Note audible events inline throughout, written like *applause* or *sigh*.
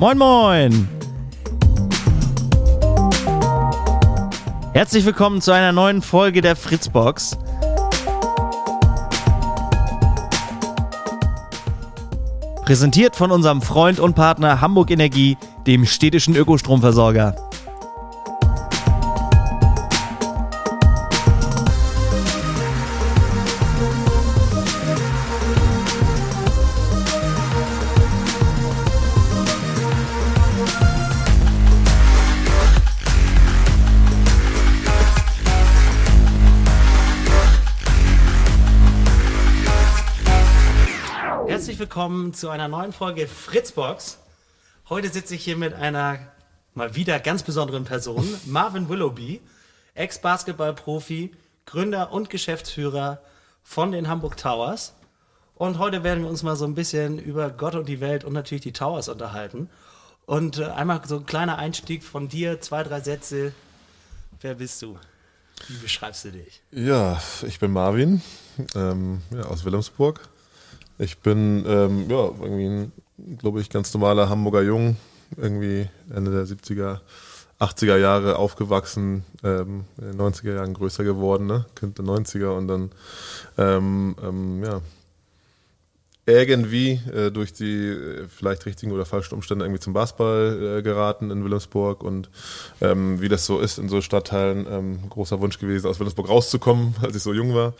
Moin, moin! Herzlich willkommen zu einer neuen Folge der Fritzbox. Präsentiert von unserem Freund und Partner Hamburg Energie, dem städtischen Ökostromversorger. Willkommen zu einer neuen Folge Fritzbox. Heute sitze ich hier mit einer mal wieder ganz besonderen Person, *laughs* Marvin Willoughby, Ex-Basketballprofi, Gründer und Geschäftsführer von den Hamburg Towers. Und heute werden wir uns mal so ein bisschen über Gott und die Welt und natürlich die Towers unterhalten. Und äh, einmal so ein kleiner Einstieg von dir, zwei, drei Sätze. Wer bist du? Wie beschreibst du dich? Ja, ich bin Marvin ähm, ja, aus Wilhelmsburg. Ich bin ähm, ja, irgendwie ein, glaube ich, ganz normaler Hamburger Jung, irgendwie Ende der 70er, 80er Jahre aufgewachsen, ähm, in den 90er Jahren größer geworden, ne? Kind der 90er und dann ähm, ähm, ja, irgendwie äh, durch die äh, vielleicht richtigen oder falschen Umstände irgendwie zum Basketball äh, geraten in Wilhelmsburg und ähm, wie das so ist in so Stadtteilen, ähm, großer Wunsch gewesen, aus Wilhelmsburg rauszukommen, *laughs* als ich so jung war.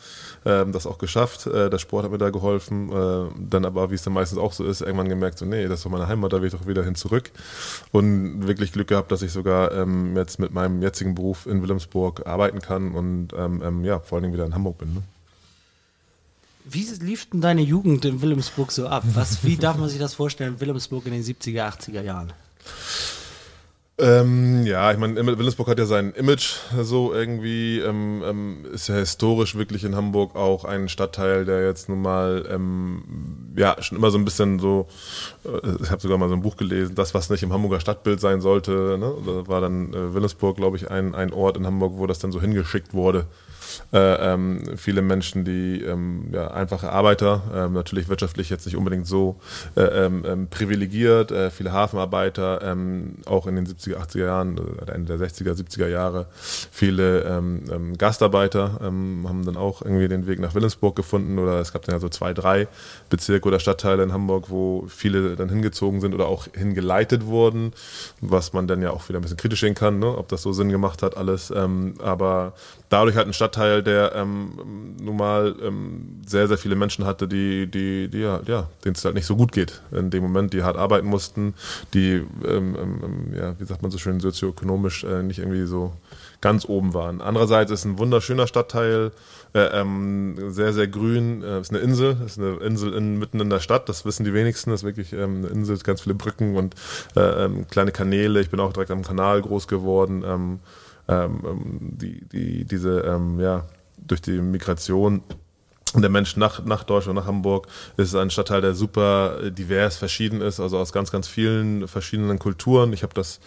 Ähm, das auch geschafft. Äh, der Sport hat mir da geholfen. Äh, dann aber, wie es dann meistens auch so ist, irgendwann gemerkt, so nee, das ist doch meine Heimat, da will ich doch wieder hin zurück. Und wirklich Glück gehabt, dass ich sogar ähm, jetzt mit meinem jetzigen Beruf in Wilhelmsburg arbeiten kann und ähm, ähm, ja, vor allen Dingen wieder in Hamburg bin. Ne? Wie lief denn deine Jugend in Wilhelmsburg so ab? Was, wie darf man sich das vorstellen, Wilhelmsburg in den 70er, 80er Jahren? Ähm, ja, ich meine, Wilhelmsburg hat ja sein Image so irgendwie, ähm, ähm, ist ja historisch wirklich in Hamburg auch ein Stadtteil, der jetzt nun mal, ähm, ja, schon immer so ein bisschen so, äh, ich habe sogar mal so ein Buch gelesen, das, was nicht im Hamburger Stadtbild sein sollte, ne? da war dann äh, Wilhelmsburg, glaube ich, ein, ein Ort in Hamburg, wo das dann so hingeschickt wurde. Äh, ähm, viele Menschen, die ähm, ja, einfache Arbeiter, ähm, natürlich wirtschaftlich jetzt nicht unbedingt so äh, ähm, ähm, privilegiert, äh, viele Hafenarbeiter, ähm, auch in den 70er, 80er Jahren, äh, Ende der 60er, 70er Jahre, viele Gastarbeiter haben dann auch irgendwie den Weg nach Wilhelmsburg gefunden oder es gab dann ja so zwei, drei Bezirke oder Stadtteile in Hamburg, wo viele dann hingezogen sind oder auch hingeleitet wurden, was man dann ja auch wieder ein bisschen kritisch sehen kann, ne, ob das so Sinn gemacht hat alles, aber dadurch halt ein Stadtteil, der ähm, nun mal ähm, sehr, sehr viele Menschen hatte, die, die, die ja, ja denen es halt nicht so gut geht in dem Moment, die hart arbeiten mussten, die, ähm, ähm, ja, wie sagt man so schön, sozioökonomisch äh, nicht irgendwie so ganz oben waren. Andererseits ist ein wunderschöner Stadtteil, äh, ähm, sehr, sehr grün, äh, ist eine Insel, ist eine Insel in, mitten in der Stadt, das wissen die wenigsten, ist wirklich ähm, eine Insel, ganz viele Brücken und äh, ähm, kleine Kanäle, ich bin auch direkt am Kanal groß geworden, ähm, ähm, ähm, die, die, diese, ähm, ja, durch die Migration der Mensch nach, nach Deutschland, nach Hamburg, ist ein Stadtteil, der super divers, verschieden ist, also aus ganz, ganz vielen verschiedenen Kulturen. Ich habe das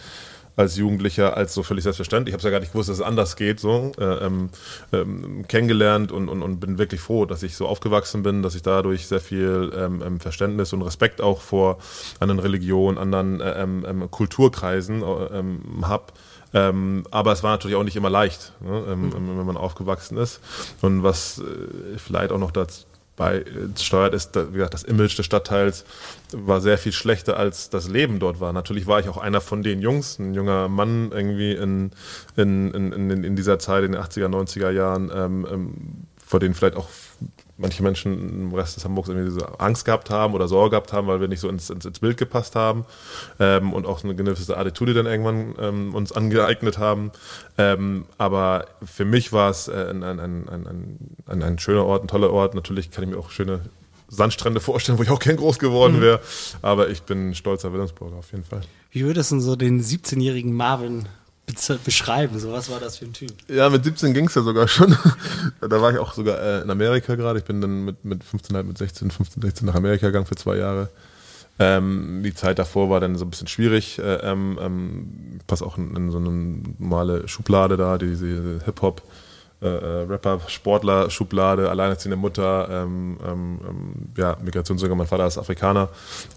als Jugendlicher als so völlig selbstverständlich. Ich habe es ja gar nicht gewusst, dass es anders geht, so äh, ähm, ähm, kennengelernt und, und, und bin wirklich froh, dass ich so aufgewachsen bin, dass ich dadurch sehr viel ähm, ähm Verständnis und Respekt auch vor anderen Religionen, anderen äh, ähm, ähm, Kulturkreisen äh, habe ähm, aber es war natürlich auch nicht immer leicht, ne, ähm, mhm. wenn man aufgewachsen ist. Und was äh, vielleicht auch noch dazu bei äh, steuert ist, wie gesagt, das Image des Stadtteils war sehr viel schlechter als das Leben dort war. Natürlich war ich auch einer von den Jungs, ein junger Mann irgendwie in, in, in, in, dieser Zeit, in den 80er, 90er Jahren, ähm, ähm, vor denen vielleicht auch manche Menschen im Rest des Hamburgs irgendwie so Angst gehabt haben oder Sorge gehabt haben, weil wir nicht so ins, ins, ins Bild gepasst haben ähm, und auch eine gewisse Attitude dann irgendwann ähm, uns angeeignet haben. Ähm, aber für mich war es äh, ein, ein, ein, ein, ein schöner Ort, ein toller Ort. Natürlich kann ich mir auch schöne Sandstrände vorstellen, wo ich auch kein groß geworden mhm. wäre. Aber ich bin stolzer Wilhelmsburger auf jeden Fall. Wie würdest du so den 17-jährigen Marvin beschreiben? So, was war das für ein Typ? Ja, mit 17 ging es ja sogar schon. *laughs* da war ich auch sogar äh, in Amerika gerade. Ich bin dann mit, mit 15, halt mit 16, 15, 16 nach Amerika gegangen für zwei Jahre. Ähm, die Zeit davor war dann so ein bisschen schwierig. Äh, ähm, ähm, pass auch in, in, so eine normale Schublade da, diese Hip-Hop. Äh, äh, Rapper, Sportler, Schublade, alleinerziehende Mutter, ähm, ähm, ähm ja, Migrationssänger, mein Vater ist Afrikaner,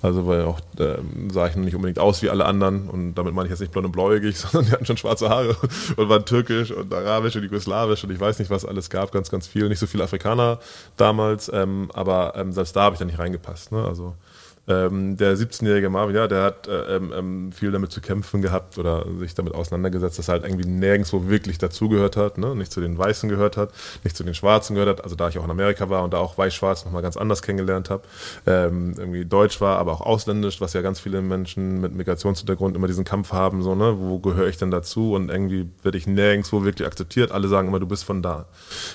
also weil auch ähm, sah ich nicht unbedingt aus wie alle anderen. Und damit meine ich jetzt nicht blond und bläugig, *laughs* sondern die hatten schon schwarze Haare und waren türkisch und arabisch und jugoslawisch und ich weiß nicht, was alles gab, ganz, ganz viel, nicht so viele Afrikaner damals, ähm, aber ähm, selbst da habe ich da nicht reingepasst, ne? also ähm, der 17-jährige Marvin, ja, der hat äh, ähm, ähm, viel damit zu kämpfen gehabt oder sich damit auseinandergesetzt, dass er halt irgendwie nirgendwo wirklich dazugehört hat, ne? nicht zu den Weißen gehört hat, nicht zu den Schwarzen gehört hat. Also da ich auch in Amerika war und da auch Weiß-Schwarz nochmal ganz anders kennengelernt habe, ähm, irgendwie Deutsch war, aber auch ausländisch, was ja ganz viele Menschen mit Migrationshintergrund immer diesen Kampf haben, so, ne, wo gehöre ich denn dazu? Und irgendwie werde ich nirgendwo wirklich akzeptiert. Alle sagen immer, du bist von da,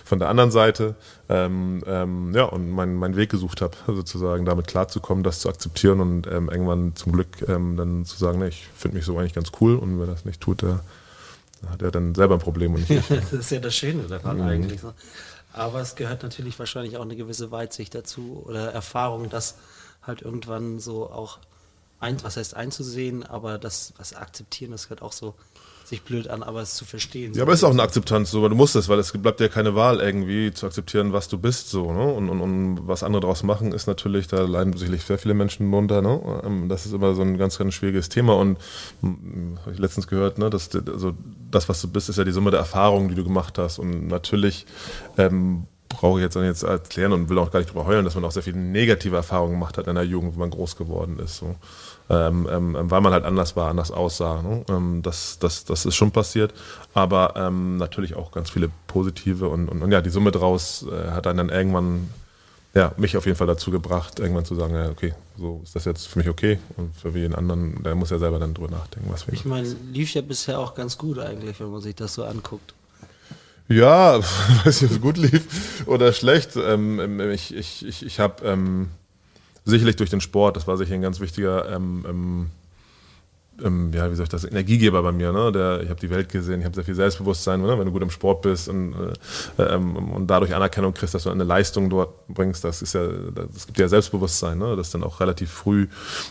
von der anderen Seite. Ähm, ähm, ja, und meinen mein Weg gesucht habe, *laughs* sozusagen damit klarzukommen, das zu akzeptieren und ähm, irgendwann zum Glück ähm, dann zu sagen, ne, ich finde mich so eigentlich ganz cool und wer das nicht tut, der, hat ja dann selber ein Problem und nicht *laughs* das ist ja das Schöne daran mhm. eigentlich. So. Aber es gehört natürlich wahrscheinlich auch eine gewisse Weitsicht dazu oder Erfahrung, das halt irgendwann so auch ein, was heißt einzusehen, aber das was akzeptieren, das gehört auch so sich blöd an, aber es zu verstehen. Ja, aber es ist auch eine Akzeptanz, so, weil du musst es, weil es bleibt ja keine Wahl irgendwie zu akzeptieren, was du bist, so, ne? Und, und, und was andere daraus machen, ist natürlich, da leiden sicherlich sehr viele Menschen drunter, ne? Ähm, das ist immer so ein ganz, ganz schwieriges Thema und hm, habe ich letztens gehört, ne, dass also das, was du bist, ist ja die Summe der Erfahrungen, die du gemacht hast und natürlich ähm, brauche ich jetzt, jetzt erklären und will auch gar nicht drüber heulen, dass man auch sehr viele negative Erfahrungen gemacht hat in der Jugend, wo man groß geworden ist. So. Ähm, ähm, weil man halt anders war, anders aussah. Ne? Ähm, das, das, das ist schon passiert, aber ähm, natürlich auch ganz viele positive und, und, und ja, die Summe draus äh, hat dann, dann irgendwann ja, mich auf jeden Fall dazu gebracht, irgendwann zu sagen, ja, okay, so ist das jetzt für mich okay und für jeden anderen, der muss ja selber dann drüber nachdenken, was wir. Ich meine, lief ja bisher auch ganz gut eigentlich, wenn man sich das so anguckt. Ja, *laughs* weiß nicht, ob es gut lief oder schlecht. Ähm, ähm, ich ich, ich, ich habe ähm, sicherlich durch den Sport, das war sicher ein ganz wichtiger ähm, ähm, ähm, ja, wie soll ich das, Energiegeber bei mir. Ne? Der, ich habe die Welt gesehen, ich habe sehr viel Selbstbewusstsein, ne? wenn du gut im Sport bist und, äh, ähm, und dadurch Anerkennung kriegst, dass du eine Leistung dort bringst, das ist ja, das gibt ja Selbstbewusstsein, ne? das dann auch relativ früh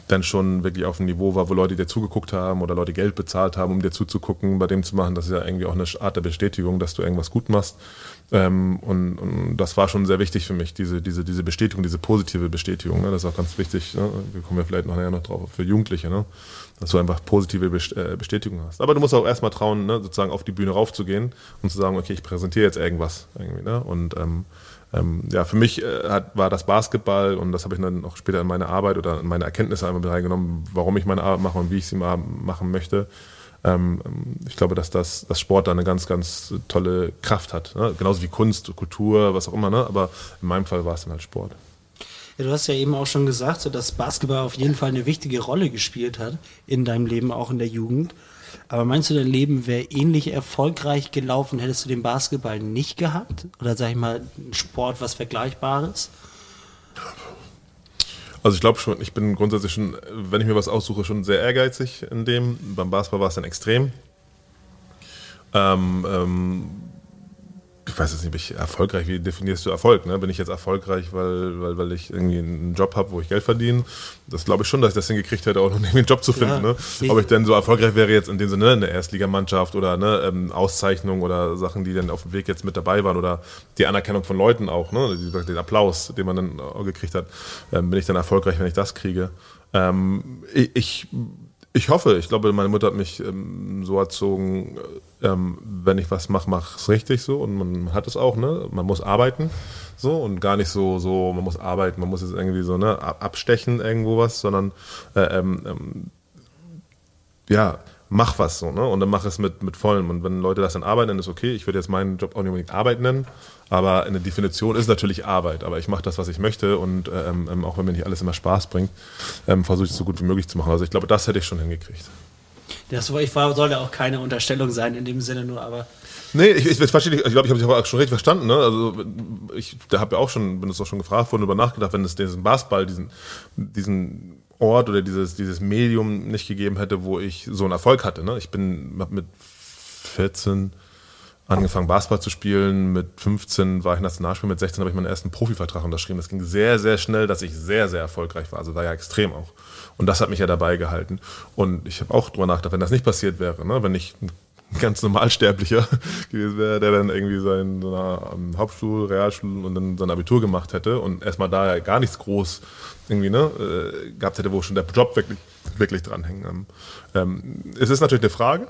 dann schon wirklich auf dem Niveau war, wo Leute dir zugeguckt haben oder Leute Geld bezahlt haben, um dir zuzugucken, bei dem zu machen, das ist ja irgendwie auch eine Art der Bestätigung, dass du irgendwas gut machst. Ähm, und, und, das war schon sehr wichtig für mich, diese, diese, diese Bestätigung, diese positive Bestätigung. Ne? Das ist auch ganz wichtig, ne? wir kommen ja vielleicht nachher noch drauf, für Jugendliche. Ne? dass du einfach positive äh, Bestätigung hast. Aber du musst auch erstmal trauen, ne, sozusagen auf die Bühne raufzugehen und zu sagen, okay, ich präsentiere jetzt irgendwas. Irgendwie, ne? Und ähm, ähm, ja, für mich äh, hat, war das Basketball und das habe ich dann auch später in meine Arbeit oder in meine Erkenntnisse einmal mit reingenommen, warum ich meine Arbeit mache und wie ich sie mal machen möchte. Ähm, ich glaube, dass das, das Sport da eine ganz, ganz tolle Kraft hat. Ne? Genauso wie Kunst, Kultur, was auch immer. Ne? Aber in meinem Fall war es dann halt Sport. Ja, du hast ja eben auch schon gesagt, dass Basketball auf jeden Fall eine wichtige Rolle gespielt hat in deinem Leben, auch in der Jugend. Aber meinst du, dein Leben wäre ähnlich erfolgreich gelaufen, hättest du den Basketball nicht gehabt? Oder sag ich mal, ein Sport, was Vergleichbares? Also ich glaube schon, ich bin grundsätzlich schon, wenn ich mir was aussuche, schon sehr ehrgeizig in dem. Beim Basketball war es dann extrem. Ähm, ähm, ich weiß jetzt nicht, erfolgreich, wie definierst du Erfolg? Ne? Bin ich jetzt erfolgreich, weil, weil, weil ich irgendwie einen Job habe, wo ich Geld verdiene? Das glaube ich schon, dass ich das hingekriegt hätte, auch noch *laughs* irgendwie einen Job zu finden. Ja, ne? Ob ich denn so erfolgreich wäre jetzt in dem Sinne, eine Erstligamannschaft oder eine ähm, Auszeichnung oder Sachen, die dann auf dem Weg jetzt mit dabei waren oder die Anerkennung von Leuten auch, ne? den Applaus, den man dann gekriegt hat, ähm, bin ich dann erfolgreich, wenn ich das kriege. Ähm, ich, ich ich hoffe, ich glaube, meine Mutter hat mich ähm, so erzogen, ähm, wenn ich was mache, mach es richtig so und man hat es auch, ne? Man muss arbeiten so und gar nicht so, so, man muss arbeiten, man muss jetzt irgendwie so, ne, abstechen irgendwo was, sondern äh, ähm, ähm, ja, mach was so, ne? Und dann mach es mit, mit vollem. Und wenn Leute das dann arbeiten, dann ist okay. Ich würde jetzt meinen Job auch nicht unbedingt Arbeit nennen, aber eine Definition ist natürlich Arbeit. Aber ich mache das, was ich möchte und ähm, ähm, auch wenn mir nicht alles immer Spaß bringt, ähm, versuche ich es so gut wie möglich zu machen. Also ich glaube, das hätte ich schon hingekriegt. Das ich war, sollte auch keine Unterstellung sein in dem Sinne nur, aber. Nee, ich, ich, ich verstehe Ich glaube, ich habe dich schon richtig verstanden. Ne? Also ich habe ja auch schon, bin es auch schon gefragt worden, über nachgedacht, wenn es diesen Basketball, diesen, diesen Ort oder dieses, dieses Medium nicht gegeben hätte, wo ich so einen Erfolg hatte. Ne? Ich bin mit 14 angefangen Basketball zu spielen, mit 15 war ich Nationalspieler, mit 16 habe ich meinen ersten Profivertrag unterschrieben. Das ging sehr, sehr schnell, dass ich sehr, sehr erfolgreich war. Also war ja extrem auch. Und das hat mich ja dabei gehalten. Und ich habe auch drüber nachgedacht, wenn das nicht passiert wäre, ne? wenn ich ganz normalsterblicher *laughs* gewesen wäre, der dann irgendwie seinen so einer, um, Hauptschul, Realschul und dann sein Abitur gemacht hätte und erstmal da gar nichts groß irgendwie ne, äh, gehabt hätte, wo schon der Job wirklich, wirklich dranhängt. Ähm, ähm, es ist natürlich eine Frage,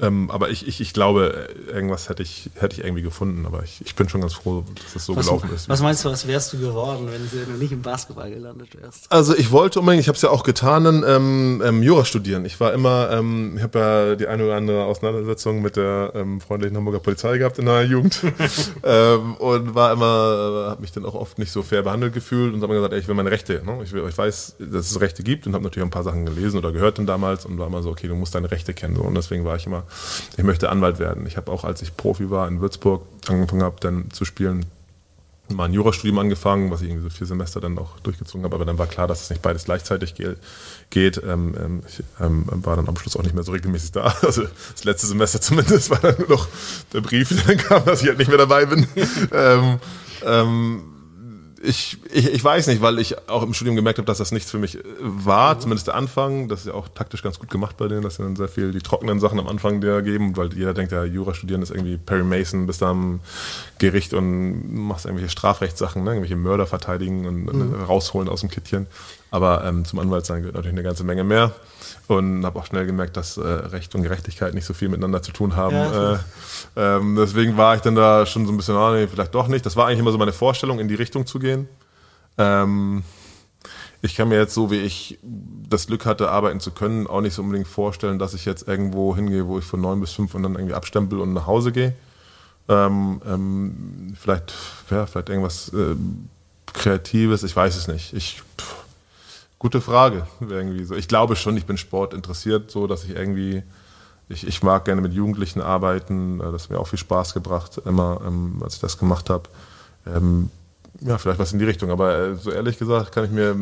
ähm, aber ich, ich, ich glaube, irgendwas hätte ich, hätte ich irgendwie gefunden. Aber ich, ich bin schon ganz froh, dass es so was, gelaufen ist. Was meinst du, was wärst du geworden, wenn du nicht im Basketball gelandet wärst? Also ich wollte unbedingt, ich habe es ja auch getan, ähm, ähm, Jura studieren. Ich war immer, ähm, ich habe ja die eine oder andere Auseinandersetzung mit der ähm, freundlichen Hamburger Polizei gehabt in der Jugend *laughs* ähm, und war immer, äh, habe mich dann auch oft nicht so fair behandelt gefühlt und habe mir gesagt, ey, ich will meine Rechte. Ne? Ich, will, ich weiß, dass es Rechte gibt und habe natürlich ein paar Sachen gelesen oder gehört dann damals und war immer so, okay, du musst deine Rechte kennen. So. Und deswegen war ich immer ich möchte Anwalt werden. Ich habe auch, als ich Profi war in Würzburg, angefangen habe, dann zu spielen, mal ein Jurastudium angefangen, was ich irgendwie so vier Semester dann auch durchgezogen habe, aber dann war klar, dass es nicht beides gleichzeitig geht. Ähm, ähm, ich ähm, war dann am Schluss auch nicht mehr so regelmäßig da. *laughs* Also das letzte Semester zumindest *laughs* war dann nur noch der Brief, der dann kam, dass ich halt nicht mehr dabei bin. *laughs* ähm, ähm ich, ich, ich weiß nicht, weil ich auch im Studium gemerkt habe, dass das nichts für mich äh, war, mhm. zumindest der Anfang. Das ist ja auch taktisch ganz gut gemacht bei denen, dass sie dann sehr viel die trockenen Sachen am Anfang der geben, weil jeder denkt, ja, Jura studieren ist irgendwie Perry Mason, bist da am Gericht und machst irgendwelche Strafrechtssachen, ne? irgendwelche Mörder verteidigen und mhm. rausholen aus dem Kittchen. Aber ähm, zum Anwalt sein gehört natürlich eine ganze Menge mehr. Und habe auch schnell gemerkt, dass äh, Recht und Gerechtigkeit nicht so viel miteinander zu tun haben. Ja, äh, ähm, deswegen war ich dann da schon so ein bisschen, oh, nee, vielleicht doch nicht. Das war eigentlich immer so meine Vorstellung, in die Richtung zu gehen. Ähm, ich kann mir jetzt so, wie ich das Glück hatte, arbeiten zu können, auch nicht so unbedingt vorstellen, dass ich jetzt irgendwo hingehe, wo ich von neun bis fünf und dann irgendwie abstempel und nach Hause gehe. Ähm, ähm, vielleicht, ja, vielleicht irgendwas äh, Kreatives, ich weiß es nicht. Ich, pff, Gute Frage. Irgendwie so. Ich glaube schon, ich bin Sport interessiert, so dass ich irgendwie, ich, ich mag gerne mit Jugendlichen arbeiten. Äh, das hat mir auch viel Spaß gebracht, immer, ähm, als ich das gemacht habe. Ähm, ja, vielleicht was in die Richtung. Aber äh, so ehrlich gesagt kann ich mir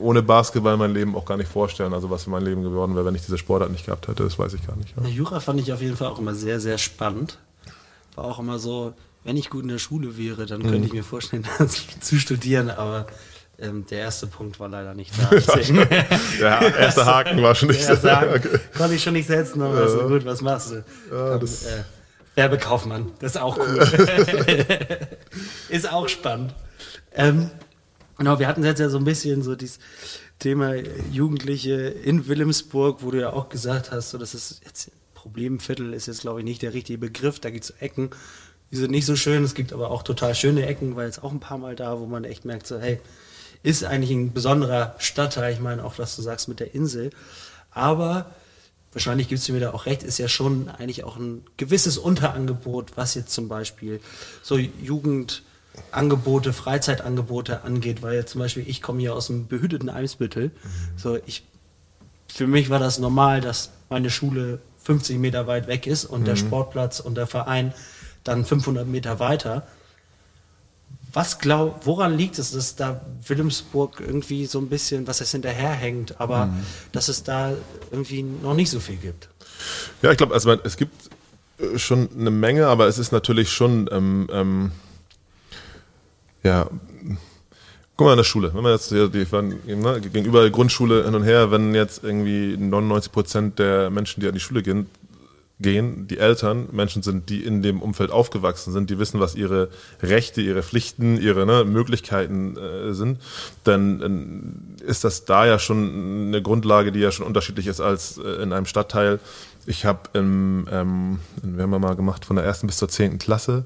ohne Basketball mein Leben auch gar nicht vorstellen. Also was für mein Leben geworden wäre, wenn ich diese Sportart nicht gehabt hätte, das weiß ich gar nicht. Ja. Jura fand ich auf jeden Fall auch immer sehr, sehr spannend. War auch immer so, wenn ich gut in der Schule wäre, dann könnte mhm. ich mir vorstellen, *laughs* das zu studieren. Aber ähm, der erste Punkt war leider nicht *laughs* da. *laughs* der erste Haken war schon nicht da. Okay. Konnte ich schon nicht setzen, aber ja. so gut, was machst du? Ja, Komm, äh, Werbekaufmann, das ist auch cool. *laughs* ist auch spannend. Ähm, genau, wir hatten jetzt ja so ein bisschen so dieses Thema Jugendliche in Wilhelmsburg, wo du ja auch gesagt hast, so, das ist jetzt Problemviertel ist jetzt, glaube ich, nicht der richtige Begriff. Da gibt es Ecken, die sind nicht so schön. Es gibt aber auch total schöne Ecken, weil es auch ein paar Mal da, wo man echt merkt, so, hey, ist eigentlich ein besonderer Stadtteil. Ich meine auch, was du sagst mit der Insel. Aber wahrscheinlich gibst du mir da auch recht, ist ja schon eigentlich auch ein gewisses Unterangebot, was jetzt zum Beispiel so Jugendangebote, Freizeitangebote angeht, weil jetzt zum Beispiel ich komme hier aus dem behüteten Eimsbüttel. Mhm. So ich, für mich war das normal, dass meine Schule 50 Meter weit weg ist und mhm. der Sportplatz und der Verein dann 500 Meter weiter. Was glaub, woran liegt es, dass da Wilhelmsburg irgendwie so ein bisschen, was es hinterherhängt, aber mhm. dass es da irgendwie noch nicht so viel gibt? Ja, ich glaube, also es gibt äh, schon eine Menge, aber es ist natürlich schon, ähm, ähm, ja, guck mal an der Schule, wenn man jetzt die, die, ne, gegenüber der Grundschule hin und her, wenn jetzt irgendwie 99 Prozent der Menschen, die an die Schule gehen, gehen, die Eltern Menschen sind, die in dem Umfeld aufgewachsen sind, die wissen, was ihre Rechte, ihre Pflichten, ihre ne, Möglichkeiten äh, sind, dann äh, ist das da ja schon eine Grundlage, die ja schon unterschiedlich ist als äh, in einem Stadtteil. Ich habe, ähm, wir haben mal gemacht von der ersten bis zur zehnten Klasse,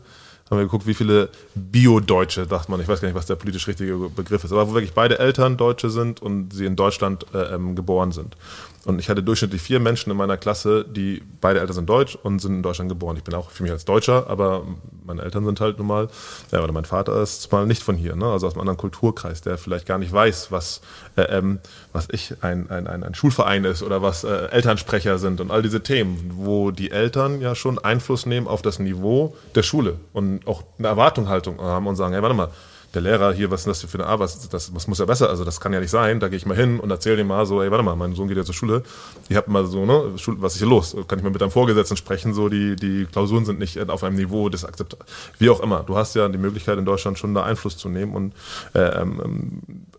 haben wir geguckt, wie viele Bio-Deutsche, dachte man, ich weiß gar nicht, was der politisch richtige Begriff ist, aber wo wirklich beide Eltern Deutsche sind und sie in Deutschland äh, ähm, geboren sind. Und ich hatte durchschnittlich vier Menschen in meiner Klasse, die beide Eltern sind deutsch und sind in Deutschland geboren. Ich bin auch für mich als Deutscher, aber meine Eltern sind halt nun mal, ja, oder mein Vater ist mal nicht von hier, ne? also aus einem anderen Kulturkreis, der vielleicht gar nicht weiß, was, äh, ähm, was ich ein, ein, ein, ein Schulverein ist oder was äh, Elternsprecher sind und all diese Themen, wo die Eltern ja schon Einfluss nehmen auf das Niveau der Schule und auch eine Erwartungshaltung haben und sagen, hey, warte mal, der Lehrer hier, was ist das für eine Arbeit, das, das muss ja besser, also das kann ja nicht sein, da gehe ich mal hin und erzähle dem mal so, ey, warte mal, mein Sohn geht ja zur Schule, ich habe mal so, ne, was ist hier los? Kann ich mal mit deinem Vorgesetzten sprechen, so, die, die Klausuren sind nicht auf einem Niveau des Akzept, wie auch immer. Du hast ja die Möglichkeit in Deutschland schon da Einfluss zu nehmen und äh, ähm, äh,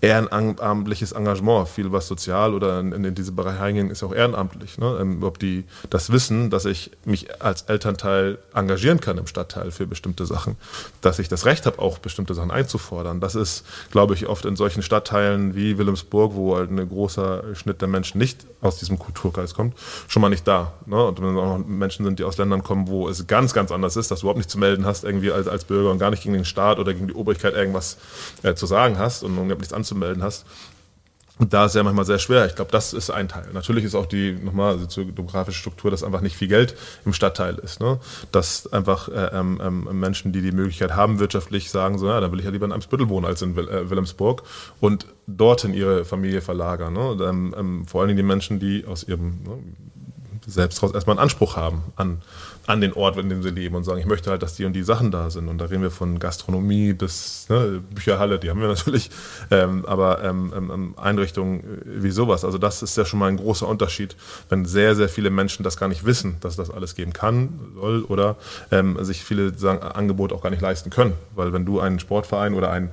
ehrenamtliches Engagement, viel was sozial oder in, in diese Bereiche reingehen, ist auch ehrenamtlich. Ne? Ähm, ob die das Wissen, dass ich mich als Elternteil engagieren kann im Stadtteil für bestimmte Sachen, dass ich das Recht habe, auch bestimmte Sachen einzufordern. Das ist, glaube ich, oft in solchen Stadtteilen wie Wilhelmsburg, wo halt ein großer Schnitt der Menschen nicht aus diesem Kulturkreis kommt, schon mal nicht da. Ne? Und wenn auch noch Menschen sind, die aus Ländern kommen, wo es ganz, ganz anders ist, dass du überhaupt nichts zu melden hast, irgendwie als, als Bürger und gar nicht gegen den Staat oder gegen die Obrigkeit irgendwas äh, zu sagen hast und und nichts anzumelden hast. Und da ist ja manchmal sehr schwer. Ich glaube, das ist ein Teil. Natürlich ist auch die, nochmal, also zur demografische Struktur, dass einfach nicht viel Geld im Stadtteil ist. Ne? Dass einfach äh, ähm, ähm, Menschen, die die Möglichkeit haben, wirtschaftlich sagen, so, ja, dann will ich ja lieber in Eimsbüttel wohnen als in äh, Wilhelmsburg und dorthin ihre Familie verlagern. Ne? Ähm, ähm, vor allen Dingen die Menschen, die aus ihrem ne, selbst raus erstmal einen Anspruch haben an an den Ort, in dem sie leben und sagen, ich möchte halt, dass die und die Sachen da sind. Und da reden wir von Gastronomie bis ne, Bücherhalle, die haben wir *laughs* natürlich, ähm, aber ähm, ähm, ähm Einrichtungen äh, wie sowas. Also das ist ja schon mal ein großer Unterschied, wenn sehr, sehr viele Menschen das gar nicht wissen, dass das alles geben kann, soll oder ähm, sich viele sagen, Angebote auch gar nicht leisten können. Weil wenn du einen Sportverein oder einen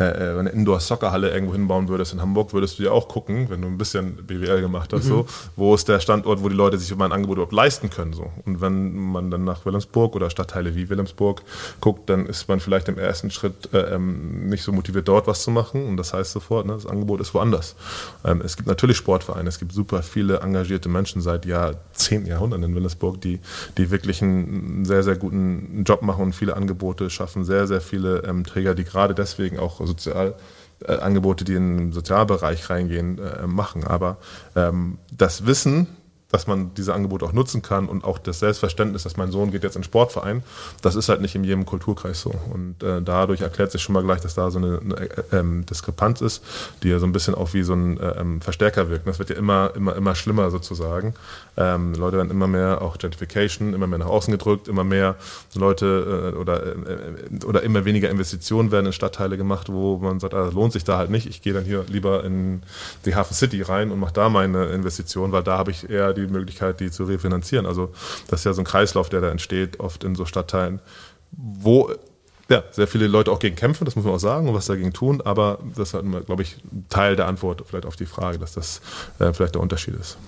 äh, äh, eine Indoor-Soccer-Halle irgendwo hinbauen würdest in Hamburg, würdest du ja auch gucken, wenn du ein bisschen BWL gemacht hast, mhm. so, wo ist der Standort, wo die Leute sich mein Angebot überhaupt leisten können. So. Und wenn man dann nach Wilhelmsburg oder Stadtteile wie Wilhelmsburg guckt, dann ist man vielleicht im ersten Schritt äh, ähm, nicht so motiviert, dort was zu machen. Und das heißt sofort, ne, das Angebot ist woanders. Ähm, es gibt natürlich Sportvereine, es gibt super viele engagierte Menschen seit Jahrzehnten, Jahrhunderten in Wilhelmsburg, die, die wirklich einen sehr, sehr guten Job machen und viele Angebote schaffen. Sehr, sehr viele ähm, Träger, die gerade deswegen auch Sozialangebote, äh, die in den Sozialbereich reingehen, äh, machen. Aber ähm, das Wissen, dass man diese Angebote auch nutzen kann und auch das Selbstverständnis, dass mein Sohn geht jetzt in Sportverein, das ist halt nicht in jedem Kulturkreis so. Und äh, dadurch erklärt sich schon mal gleich, dass da so eine, eine äh, ähm, Diskrepanz ist, die ja so ein bisschen auch wie so ein äh, ähm, Verstärker wirkt. Das wird ja immer, immer, immer schlimmer sozusagen. Ähm, Leute werden immer mehr, auch Gentrification, immer mehr nach außen gedrückt, immer mehr Leute äh, oder, äh, äh, oder immer weniger Investitionen werden in Stadtteile gemacht, wo man sagt, ah, das lohnt sich da halt nicht. Ich gehe dann hier lieber in die Hafen City rein und mache da meine Investition, weil da habe ich eher die die Möglichkeit, die zu refinanzieren. Also das ist ja so ein Kreislauf, der da entsteht, oft in so Stadtteilen, wo ja, sehr viele Leute auch gegen kämpfen, das muss man auch sagen, und was dagegen tun, aber das ist, glaube ich, Teil der Antwort vielleicht auf die Frage, dass das äh, vielleicht der Unterschied ist.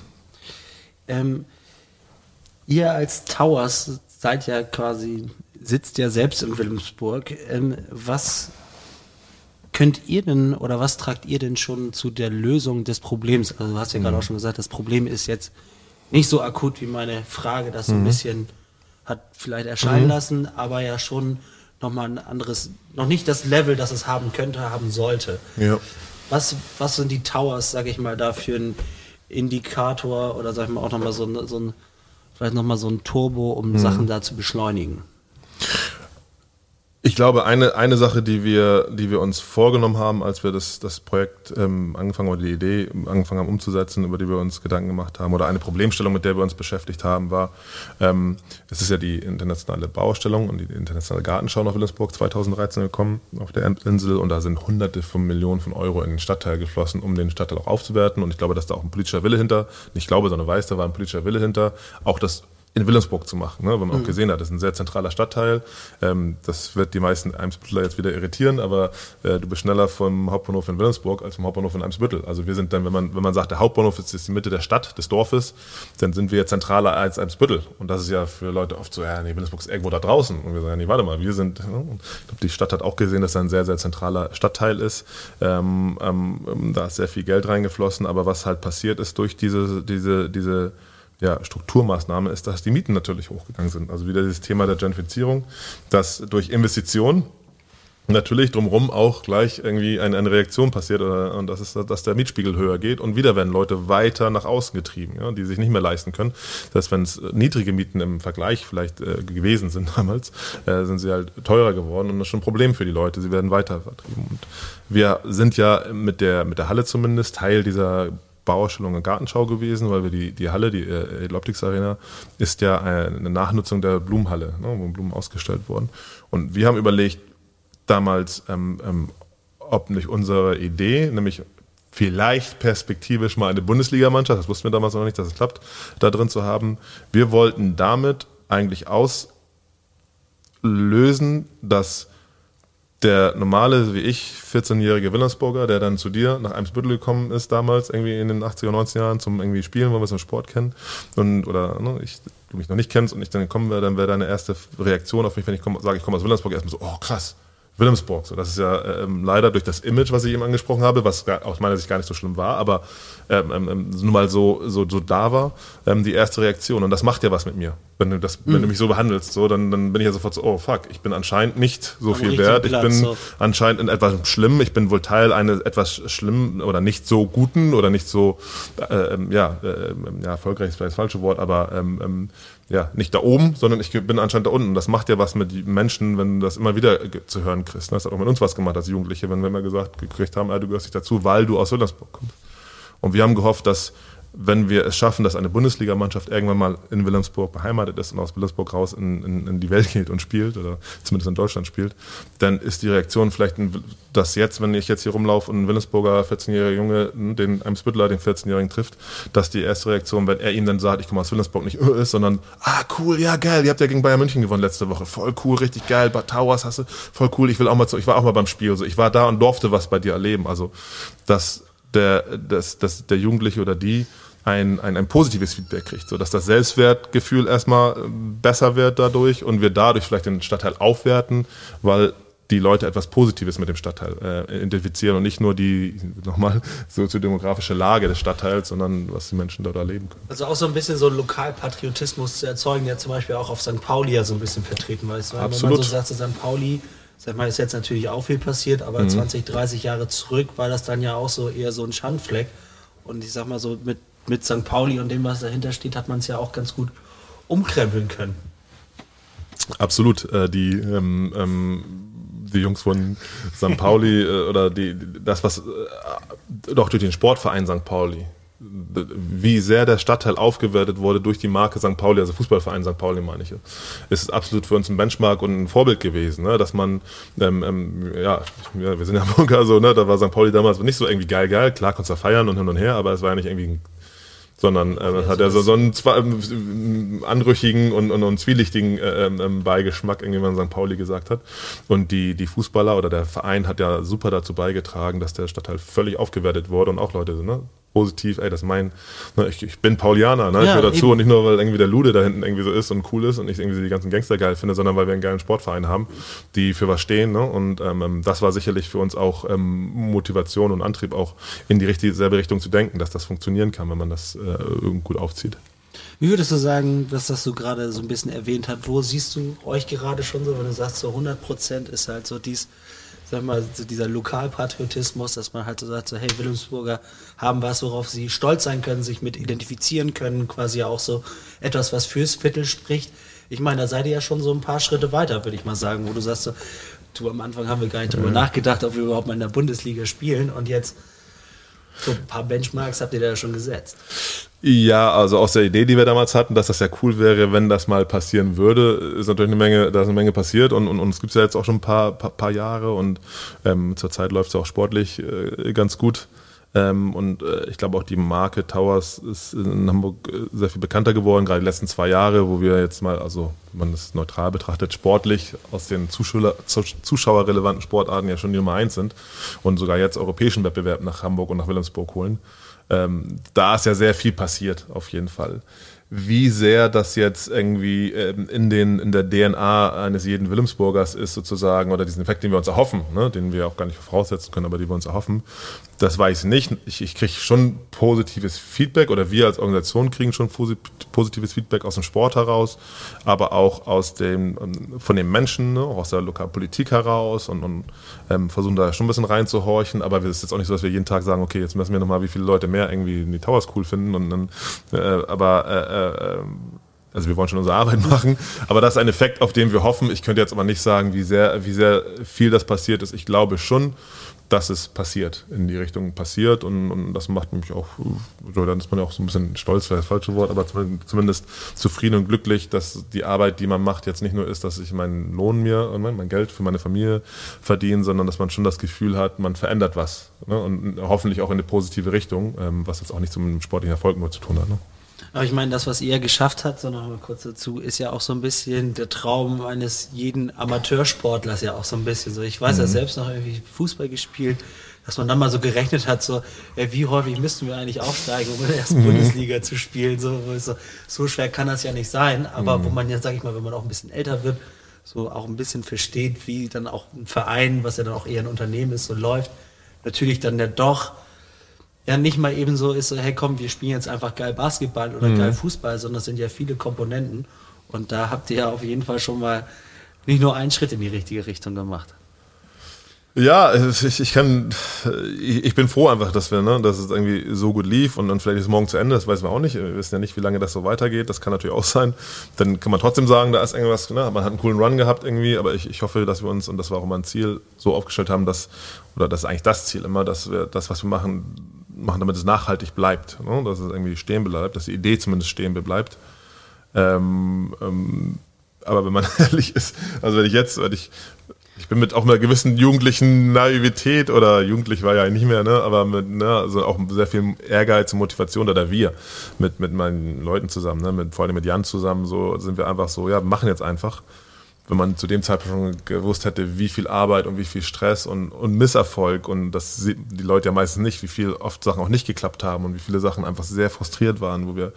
Ähm, ihr als Towers seid ja quasi, sitzt ja selbst in Wilhelmsburg. Ähm, was könnt ihr denn oder was tragt ihr denn schon zu der Lösung des Problems? Also du hast ja mhm. gerade auch schon gesagt, das Problem ist jetzt nicht so akut wie meine Frage, das so ein mhm. bisschen hat vielleicht erscheinen mhm. lassen, aber ja schon nochmal ein anderes, noch nicht das Level, das es haben könnte, haben sollte. Ja. Was, was sind die Towers, sage ich mal, da für ein Indikator oder sag ich mal auch nochmal so ein, so ein vielleicht nochmal so ein Turbo, um mhm. Sachen da zu beschleunigen? Ich glaube, eine, eine Sache, die wir, die wir uns vorgenommen haben, als wir das, das Projekt ähm, angefangen oder die Idee angefangen haben umzusetzen, über die wir uns Gedanken gemacht haben, oder eine Problemstellung, mit der wir uns beschäftigt haben, war, ähm, es ist ja die internationale Baustellung und die internationale Gartenschau nach Wilhelmsburg 2013 gekommen auf der Insel und da sind hunderte von Millionen von Euro in den Stadtteil geflossen, um den Stadtteil auch aufzuwerten und ich glaube, dass da auch ein politischer Wille hinter, nicht glaube, sondern weiß, da war ein politischer Wille hinter, auch das in Wilhelmsburg zu machen, ne? weil man mhm. auch gesehen hat, das ist ein sehr zentraler Stadtteil. Ähm, das wird die meisten Eimsbütteler jetzt wieder irritieren, aber äh, du bist schneller vom Hauptbahnhof in Wilhelmsburg als vom Hauptbahnhof in Eimsbüttel. Also wir sind dann, wenn man, wenn man sagt, der Hauptbahnhof ist jetzt die Mitte der Stadt, des Dorfes, dann sind wir zentraler als Eimsbüttel. Und das ist ja für Leute oft so, ja, nee, Wilhelmsburg ist irgendwo da draußen. Und wir sagen, nee, warte mal, wir sind, ich glaube, die Stadt hat auch gesehen, dass er ein sehr, sehr zentraler Stadtteil ist. Ähm, ähm, da ist sehr viel Geld reingeflossen, aber was halt passiert ist durch diese, diese, diese ja, Strukturmaßnahme ist, dass die Mieten natürlich hochgegangen sind. Also wieder dieses Thema der Gentrifizierung, dass durch Investitionen natürlich drumherum auch gleich irgendwie eine, eine Reaktion passiert oder, und das ist, dass der Mietspiegel höher geht und wieder werden Leute weiter nach außen getrieben, ja, die sich nicht mehr leisten können. Das heißt, wenn es niedrige Mieten im Vergleich vielleicht äh, gewesen sind *laughs* damals, äh, sind sie halt teurer geworden und das ist schon ein Problem für die Leute. Sie werden weiter vertrieben. Und wir sind ja mit der, mit der Halle zumindest Teil dieser Bauausstellung und Gartenschau gewesen, weil wir die, die Halle, die äh, Arena, ist ja eine Nachnutzung der Blumenhalle, ne, wo Blumen ausgestellt wurden. Und wir haben überlegt, damals, ähm, ähm, ob nicht unsere Idee, nämlich vielleicht perspektivisch mal eine Bundesligamannschaft, das wussten wir damals noch nicht, dass es klappt, da drin zu haben. Wir wollten damit eigentlich auslösen, dass der normale, wie ich, 14-jährige Wilhelmsburger, der dann zu dir nach Eimsbüttel gekommen ist damals, irgendwie in den 80er, 90er Jahren zum irgendwie Spielen, weil wir es im Sport kennen. Und, oder ne, ich, du mich noch nicht kennst und ich dann kommen wäre, dann wäre deine erste Reaktion auf mich, wenn ich komm, sage, ich komme aus Wilhelmsburg, erstmal so, oh krass, Wilhelmsburg. So, das ist ja ähm, leider durch das Image, was ich eben angesprochen habe, was aus meiner Sicht gar nicht so schlimm war, aber ähm, ähm, ähm, nur mal so, so, so da war, ähm, die erste Reaktion. Und das macht ja was mit mir. Wenn du, das, mhm. wenn du mich so behandelst, so, dann, dann bin ich ja sofort so, oh fuck, ich bin anscheinend nicht so Am viel wert. Platz, ich bin so. anscheinend in etwas schlimm. Ich bin wohl Teil eines etwas schlimmen oder nicht so guten oder nicht so, äh, ähm, ja, äh, ja, erfolgreich ist vielleicht das falsche Wort, aber ähm, ja, nicht da oben, sondern ich bin anscheinend da unten. Das macht ja was mit Menschen, wenn du das immer wieder zu hören kriegst. Das hat auch mit uns was gemacht als Jugendliche, wenn wir immer gesagt gekriegt haben, ah, du gehörst nicht dazu, weil du aus Wilhelmsburg kommst. Und wir haben gehofft, dass wenn wir es schaffen, dass eine Bundesligamannschaft irgendwann mal in Wilhelmsburg beheimatet ist und aus Wilhelmsburg raus in, in, in, die Welt geht und spielt oder zumindest in Deutschland spielt, dann ist die Reaktion vielleicht, dass jetzt, wenn ich jetzt hier rumlaufe und ein Wilhelmsburger 14-jähriger Junge den Eimsbüttler, den 14-Jährigen trifft, dass die erste Reaktion, wenn er ihm dann sagt, ich komme aus Wilhelmsburg, nicht öh ist, sondern ah cool, ja geil, ihr habt ja gegen Bayern München gewonnen letzte Woche, voll cool, richtig geil, Bad Towers hast du, voll cool, ich will auch mal zu, ich war auch mal beim Spiel, also ich war da und durfte was bei dir erleben, also dass der, dass, dass der Jugendliche oder die ein, ein, ein positives Feedback kriegt, sodass das Selbstwertgefühl erstmal besser wird dadurch und wir dadurch vielleicht den Stadtteil aufwerten, weil die Leute etwas Positives mit dem Stadtteil äh, identifizieren und nicht nur die *laughs* nochmal soziodemografische Lage des Stadtteils, sondern was die Menschen dort erleben können. Also auch so ein bisschen so Lokalpatriotismus zu erzeugen, der zum Beispiel auch auf St. Pauli ja so ein bisschen vertreten war. Absolut. Wenn man so sagt, St. Pauli, sag mal, ist jetzt natürlich auch viel passiert, aber mhm. 20, 30 Jahre zurück war das dann ja auch so eher so ein Schandfleck. Und ich sag mal so, mit mit St. Pauli und dem, was dahinter steht, hat man es ja auch ganz gut umkrempeln können. Absolut. Äh, die, ähm, ähm, die Jungs von St. Pauli äh, oder die, das, was äh, doch durch den Sportverein St. Pauli, wie sehr der Stadtteil aufgewertet wurde durch die Marke St. Pauli, also Fußballverein St. Pauli meine ich, ist absolut für uns ein Benchmark und ein Vorbild gewesen, ne? dass man, ähm, ähm, ja, wir sind ja *laughs* Bunker, so, ne? da war St. Pauli damals nicht so irgendwie geil, geil, klar konntest du feiern und hin und her, aber es war ja nicht irgendwie ein sondern äh, hat er so, so einen äh, anrüchigen und, und, und zwielichtigen äh, ähm, Beigeschmack, irgendwie man St. Pauli gesagt hat. Und die, die Fußballer oder der Verein hat ja super dazu beigetragen, dass der Stadtteil völlig aufgewertet wurde und auch Leute, ne, positiv, ey, das ist mein, ne, ich, ich bin Paulianer, ne? Ja, ich gehöre dazu eben. und nicht nur, weil irgendwie der Lude da hinten irgendwie so ist und cool ist und ich irgendwie die ganzen Gangster geil finde, sondern weil wir einen geilen Sportverein haben, die für was stehen, ne? Und ähm, ähm, das war sicherlich für uns auch ähm, Motivation und Antrieb, auch in die richtige, selbe Richtung zu denken, dass das funktionieren kann, wenn man das äh, gut aufzieht. Wie würdest du sagen, dass das so gerade so ein bisschen erwähnt hat, wo siehst du euch gerade schon so, wenn du sagst, so 100 Prozent ist halt so dies, sag mal, so dieser Lokalpatriotismus, dass man halt so sagt, so, hey, Wilhelmsburger haben was, worauf sie stolz sein können, sich mit identifizieren können, quasi auch so etwas, was fürs Viertel spricht. Ich meine, da seid ihr ja schon so ein paar Schritte weiter, würde ich mal sagen, wo du sagst, so, du, am Anfang haben wir gar nicht drüber mhm. nachgedacht, ob wir überhaupt mal in der Bundesliga spielen und jetzt so ein paar Benchmarks habt ihr da schon gesetzt. Ja, also aus der Idee, die wir damals hatten, dass das ja cool wäre, wenn das mal passieren würde, ist natürlich eine Menge, da ist eine Menge passiert und, und, und es gibt ja jetzt auch schon ein paar, paar, paar Jahre und ähm, zurzeit läuft es auch sportlich äh, ganz gut. Ähm, und äh, ich glaube auch die Marke Towers ist in Hamburg äh, sehr viel bekannter geworden, gerade die letzten zwei Jahre, wo wir jetzt mal, also wenn man das neutral betrachtet, sportlich aus den Zuschauer, zuschauerrelevanten Sportarten ja schon die Nummer eins sind und sogar jetzt europäischen Wettbewerb nach Hamburg und nach Wilhelmsburg holen ähm, da ist ja sehr viel passiert, auf jeden Fall. Wie sehr das jetzt irgendwie ähm, in, den, in der DNA eines jeden Wilhelmsburgers ist, sozusagen, oder diesen Effekt, den wir uns erhoffen, ne, den wir auch gar nicht voraussetzen können, aber den wir uns erhoffen, das weiß ich nicht. Ich, ich kriege schon positives Feedback oder wir als Organisation kriegen schon positives Feedback aus dem Sport heraus, aber auch aus dem, ähm, von den Menschen, ne, auch aus der Lokalpolitik heraus und, und ähm, versuchen da schon ein bisschen reinzuhorchen. Aber es ist jetzt auch nicht so, dass wir jeden Tag sagen, okay, jetzt messen wir nochmal, wie viele Leute mehr irgendwie die Towers cool finden. Und dann, äh, aber äh, äh, also wir wollen schon unsere Arbeit *laughs* machen, aber das ist ein Effekt, auf den wir hoffen. Ich könnte jetzt aber nicht sagen, wie sehr, wie sehr viel das passiert ist. Ich glaube schon, dass es passiert, in die Richtung passiert und, und das macht mich auch, dann ist man ja auch so ein bisschen stolz, wäre das falsche Wort, aber zumindest zufrieden und glücklich, dass die Arbeit, die man macht, jetzt nicht nur ist, dass ich meinen Lohn mir, mein Geld für meine Familie verdiene, sondern dass man schon das Gefühl hat, man verändert was ne? und hoffentlich auch in eine positive Richtung, ähm, was jetzt auch nicht zum sportlichen Erfolg nur zu tun hat. Ne? Aber ich meine, das, was ihr geschafft habt, so noch mal kurz dazu, ist ja auch so ein bisschen der Traum eines jeden Amateursportlers ja auch so ein bisschen so. Ich weiß ja selbst noch irgendwie Fußball gespielt, dass man dann mal so gerechnet hat, so, äh, wie häufig müssten wir eigentlich aufsteigen, um in der ersten Bundesliga zu spielen. So, so, so schwer kann das ja nicht sein. Aber wo man jetzt, sag ich mal, wenn man auch ein bisschen älter wird, so auch ein bisschen versteht, wie dann auch ein Verein, was ja dann auch eher ein Unternehmen ist, so läuft, natürlich dann der doch ja nicht mal eben so ist, so, hey komm, wir spielen jetzt einfach geil Basketball oder geil Fußball, sondern es sind ja viele Komponenten. Und da habt ihr ja auf jeden Fall schon mal nicht nur einen Schritt in die richtige Richtung gemacht. Ja, ich, ich kann, ich, bin froh einfach, dass wir, ne, dass es irgendwie so gut lief und dann vielleicht ist es morgen zu Ende, das weiß man auch nicht. Wir wissen ja nicht, wie lange das so weitergeht. Das kann natürlich auch sein. Dann kann man trotzdem sagen, da ist irgendwas, ne, man hat einen coolen Run gehabt irgendwie, aber ich, ich hoffe, dass wir uns, und das war auch immer ein Ziel, so aufgestellt haben, dass, oder das ist eigentlich das Ziel immer, dass wir das, was wir machen, machen, damit es nachhaltig bleibt. Ne? Dass es irgendwie stehen bleibt, dass die Idee zumindest stehen bleibt. Ähm, ähm, aber wenn man *laughs* ehrlich ist, also wenn ich jetzt, wenn ich, ich bin mit auch einer gewissen jugendlichen Naivität oder jugendlich war ja nicht mehr, ne, aber mit, ne, also auch sehr viel Ehrgeiz und Motivation oder wir mit, mit meinen Leuten zusammen, ne, mit, vor allem mit Jan zusammen, so sind wir einfach so, ja, machen jetzt einfach. Wenn man zu dem Zeitpunkt schon gewusst hätte, wie viel Arbeit und wie viel Stress und, und Misserfolg und das sieht die Leute ja meistens nicht, wie viel oft Sachen auch nicht geklappt haben und wie viele Sachen einfach sehr frustriert waren, wo wir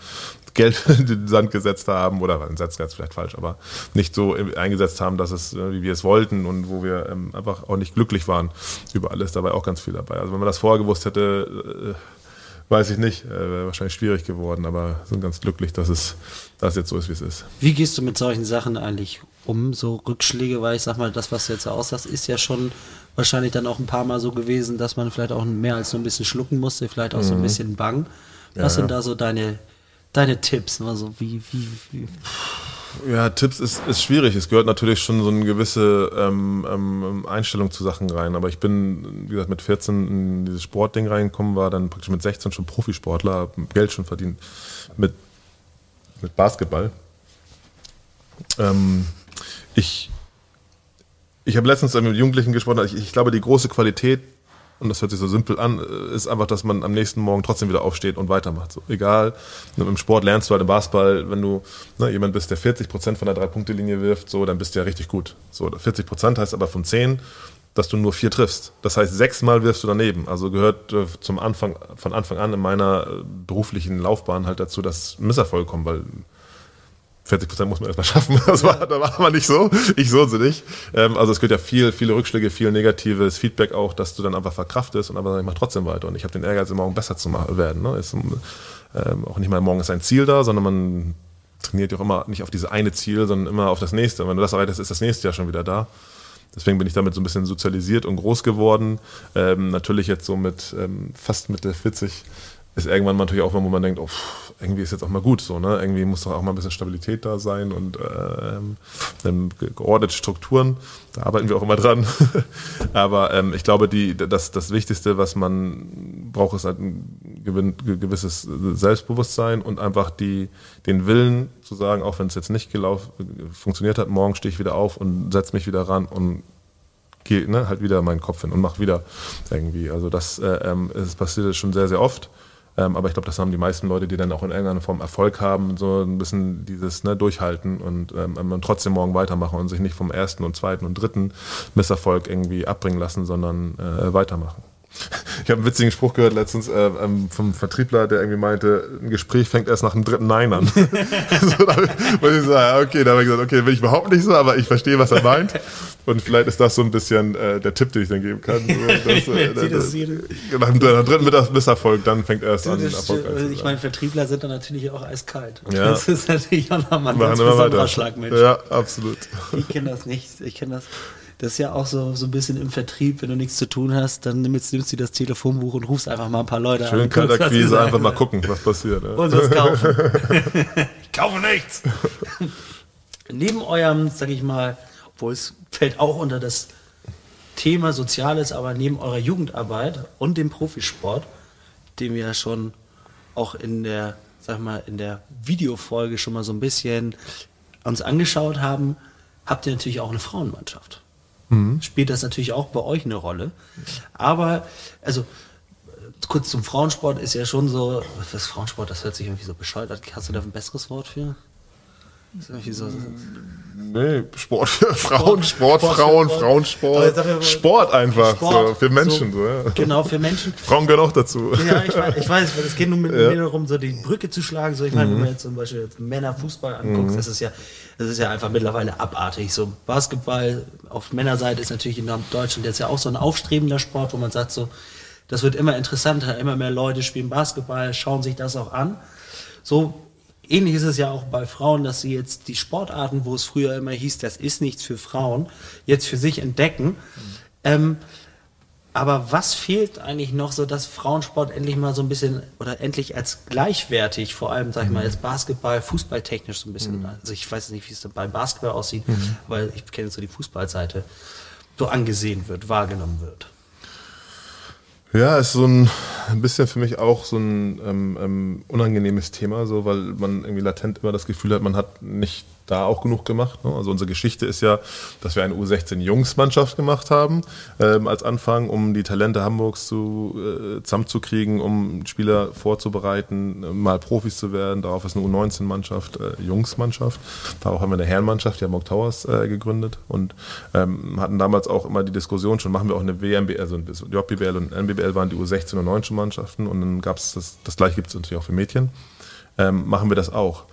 Geld *laughs* in den Sand gesetzt haben oder Satz ganz vielleicht falsch, aber nicht so eingesetzt haben, dass es, wie wir es wollten und wo wir ähm, einfach auch nicht glücklich waren. Überall ist dabei auch ganz viel dabei. Also wenn man das vorher gewusst hätte, äh, weiß ich nicht, äh, wäre wahrscheinlich schwierig geworden, aber sind ganz glücklich, dass es, dass jetzt so ist, wie es ist. Wie gehst du mit solchen Sachen eigentlich um, so Rückschläge, weil ich sag mal, das, was du jetzt aussagst, ist ja schon wahrscheinlich dann auch ein paar Mal so gewesen, dass man vielleicht auch mehr als so ein bisschen schlucken musste, vielleicht auch so ein bisschen bang. Was Mhm. Ja, sind ja. da so deine, deine Tipps? Also wie, wie, wie Ja, Tipps ist, ist schwierig. Es gehört natürlich schon so eine gewisse ähm, ähm, Einstellung zu Sachen rein. Aber ich bin, wie gesagt, mit 14 in dieses Sportding reingekommen, war dann praktisch mit 16 schon Profisportler, Geld schon verdient mit, mit Basketball. Ähm, ich ich habe letztens mit Jugendlichen gesprochen, ich, ich glaube, die große Qualität, und das hört sich so simpel an, äh, ist einfach, dass man am nächsten Morgen trotzdem wieder aufsteht und weitermacht. So, egal, ne, im Sport lernst du halt im Basketball, wenn du ne, jemand bist, der 40 Prozent von der Drei-Punkte-Linie wirft, so, dann bist du ja richtig gut. So, 40 Prozent heißt aber von 10, dass du nur vier triffst. Das heißt, sechsmal wirfst du daneben. Also gehört äh, zum Anfang, von Anfang an in meiner äh, beruflichen Laufbahn halt dazu, dass Misserfolge kommen, weil 40 Prozent muss man erstmal schaffen. *laughs* Das war, da war man nicht so. Ich so sie nicht. Ähm, also es gibt ja viel, viele Rückschläge, viel negatives Feedback auch, dass du dann einfach verkraftest und aber ich mache trotzdem weiter. Und ich habe den Ehrgeiz, morgen besser zu machen, werden. Ne? Ist, ähm, auch nicht mal morgen ist ein Ziel da, sondern man trainiert ja auch immer nicht auf diese eine Ziel, sondern immer auf das nächste. Und wenn du das erreichst, ist das nächste Jahr schon wieder da. Deswegen bin ich damit so ein bisschen sozialisiert und groß geworden. Ähm, natürlich jetzt so mit ähm, fast Mitte 40 ist irgendwann natürlich auch, wenn man denkt, oh, pff, irgendwie ist jetzt auch mal gut so, ne? Irgendwie muss doch auch mal ein bisschen Stabilität da sein und ähm, ähm, ge- geordnete Strukturen. Da arbeiten wir auch immer dran. *laughs* Aber ähm, ich glaube, die, das, das Wichtigste, was man braucht, ist halt ein gewisses Selbstbewusstsein und einfach die, den Willen zu sagen, auch wenn es jetzt nicht gelaufen, funktioniert hat, morgen stehe ich wieder auf und setze mich wieder ran und gehe ne, halt wieder meinen Kopf hin und mache wieder irgendwie. Also das äh, ähm, passiert schon sehr, sehr oft. Ähm, aber ich glaube, das haben die meisten Leute, die dann auch in irgendeiner Form Erfolg haben, so ein bisschen dieses ne, Durchhalten und ähm, ähm, trotzdem morgen weitermachen und sich nicht vom ersten und zweiten und dritten Misserfolg irgendwie abbringen lassen, sondern äh, weitermachen. Ich habe einen witzigen Spruch gehört letztens äh, ähm, vom Vertriebler, der irgendwie meinte, ein Gespräch fängt erst nach dem dritten Nein an. *laughs* so, da muss ich ja, okay, da habe ich gesagt, okay, bin ich überhaupt nicht so, aber ich verstehe, was er meint. Und vielleicht ist das so ein bisschen äh, der Tipp, den ich dann geben kann. *laughs* So, dass, äh, das nach dem dritten Mittags- Misserfolg, dann fängt erst an, erfolgreich zu ich meine, Vertriebler sind dann natürlich auch eiskalt. Ja. Das ist natürlich auch nochmal ein ganz besonderer. Schlagmensch. Ja, absolut. Ich kenne das nicht. Ich kenne das. Das ist ja auch so, so ein bisschen im Vertrieb, wenn du nichts zu tun hast, dann nimmst, nimmst du das Telefonbuch und rufst einfach mal ein paar Leute an. Schön die Kaltakquise, sagen. einfach mal gucken, was passiert. Ja. Und was kaufen. *laughs* *laughs* ich kaufe nichts. *laughs* Neben eurem, sag ich mal, obwohl es fällt auch unter das Thema Soziales, aber neben eurer Jugendarbeit und dem Profisport, den wir ja schon auch in der, sag mal, in der Videofolge schon mal so ein bisschen uns angeschaut haben, habt ihr natürlich auch eine Frauenmannschaft. Spielt das natürlich auch bei euch eine Rolle. Aber, also, kurz zum Frauensport ist ja schon so, das Frauensport, das hört sich irgendwie so bescheuert an. Hast du da ein besseres Wort für? So, nee, Sport für *laughs* Frauen, Sport, Sport Frauen, Sport. Frauensport. Sport einfach, Sport, so, für Menschen. So, ja. Genau, für Menschen. *laughs* Frauen gehören auch dazu. Ja, ich weiß, ich weiß es geht nur mit ja. mir darum, so die Brücke zu schlagen. So, ich meine, mhm. wenn man jetzt zum Beispiel jetzt Männerfußball anguckt, mhm. das ist ja, das ist ja einfach mittlerweile abartig. So Basketball auf Männerseite ist natürlich in Deutschland jetzt ja auch so ein aufstrebender Sport, wo man sagt so, das wird immer interessanter, immer mehr Leute spielen Basketball, schauen sich das auch an. So ähnlich ist es ja auch bei Frauen, dass sie jetzt die Sportarten, wo es früher immer hieß, das ist nichts für Frauen, jetzt für sich entdecken. Mhm. Ähm, aber was fehlt eigentlich noch, so dass Frauensport endlich mal so ein bisschen oder endlich als gleichwertig, vor allem, sag ich mal, jetzt Basketball, Fußball technisch so ein bisschen, mhm. also ich weiß nicht, wie es beim Basketball aussieht, mhm. weil ich kenne so die Fußballseite, so angesehen wird, wahrgenommen wird. Ja, ist so ein, bisschen für mich auch so ein ähm, ähm, unangenehmes Thema, so weil man irgendwie latent immer das Gefühl hat, man hat nicht da auch genug gemacht. Ne? Also unsere Geschichte ist ja, dass wir eine U16-Jungsmannschaft gemacht haben ähm, als Anfang, um die Talente Hamburgs zu, äh, zusammenzukriegen, um Spieler vorzubereiten, äh, mal Profis zu werden. Darauf ist eine U19-Mannschaft, äh, Jungsmannschaft. Darauf haben wir eine Herrenmannschaft, die Hamburg Towers, äh, gegründet und ähm, hatten damals auch immer die Diskussion schon, machen wir auch eine WMBL, also JBL und NBBL waren die U16 und 19 Mannschaften und dann gab es das, das gleiche gibt es natürlich auch für Mädchen. Ähm, machen wir das auch.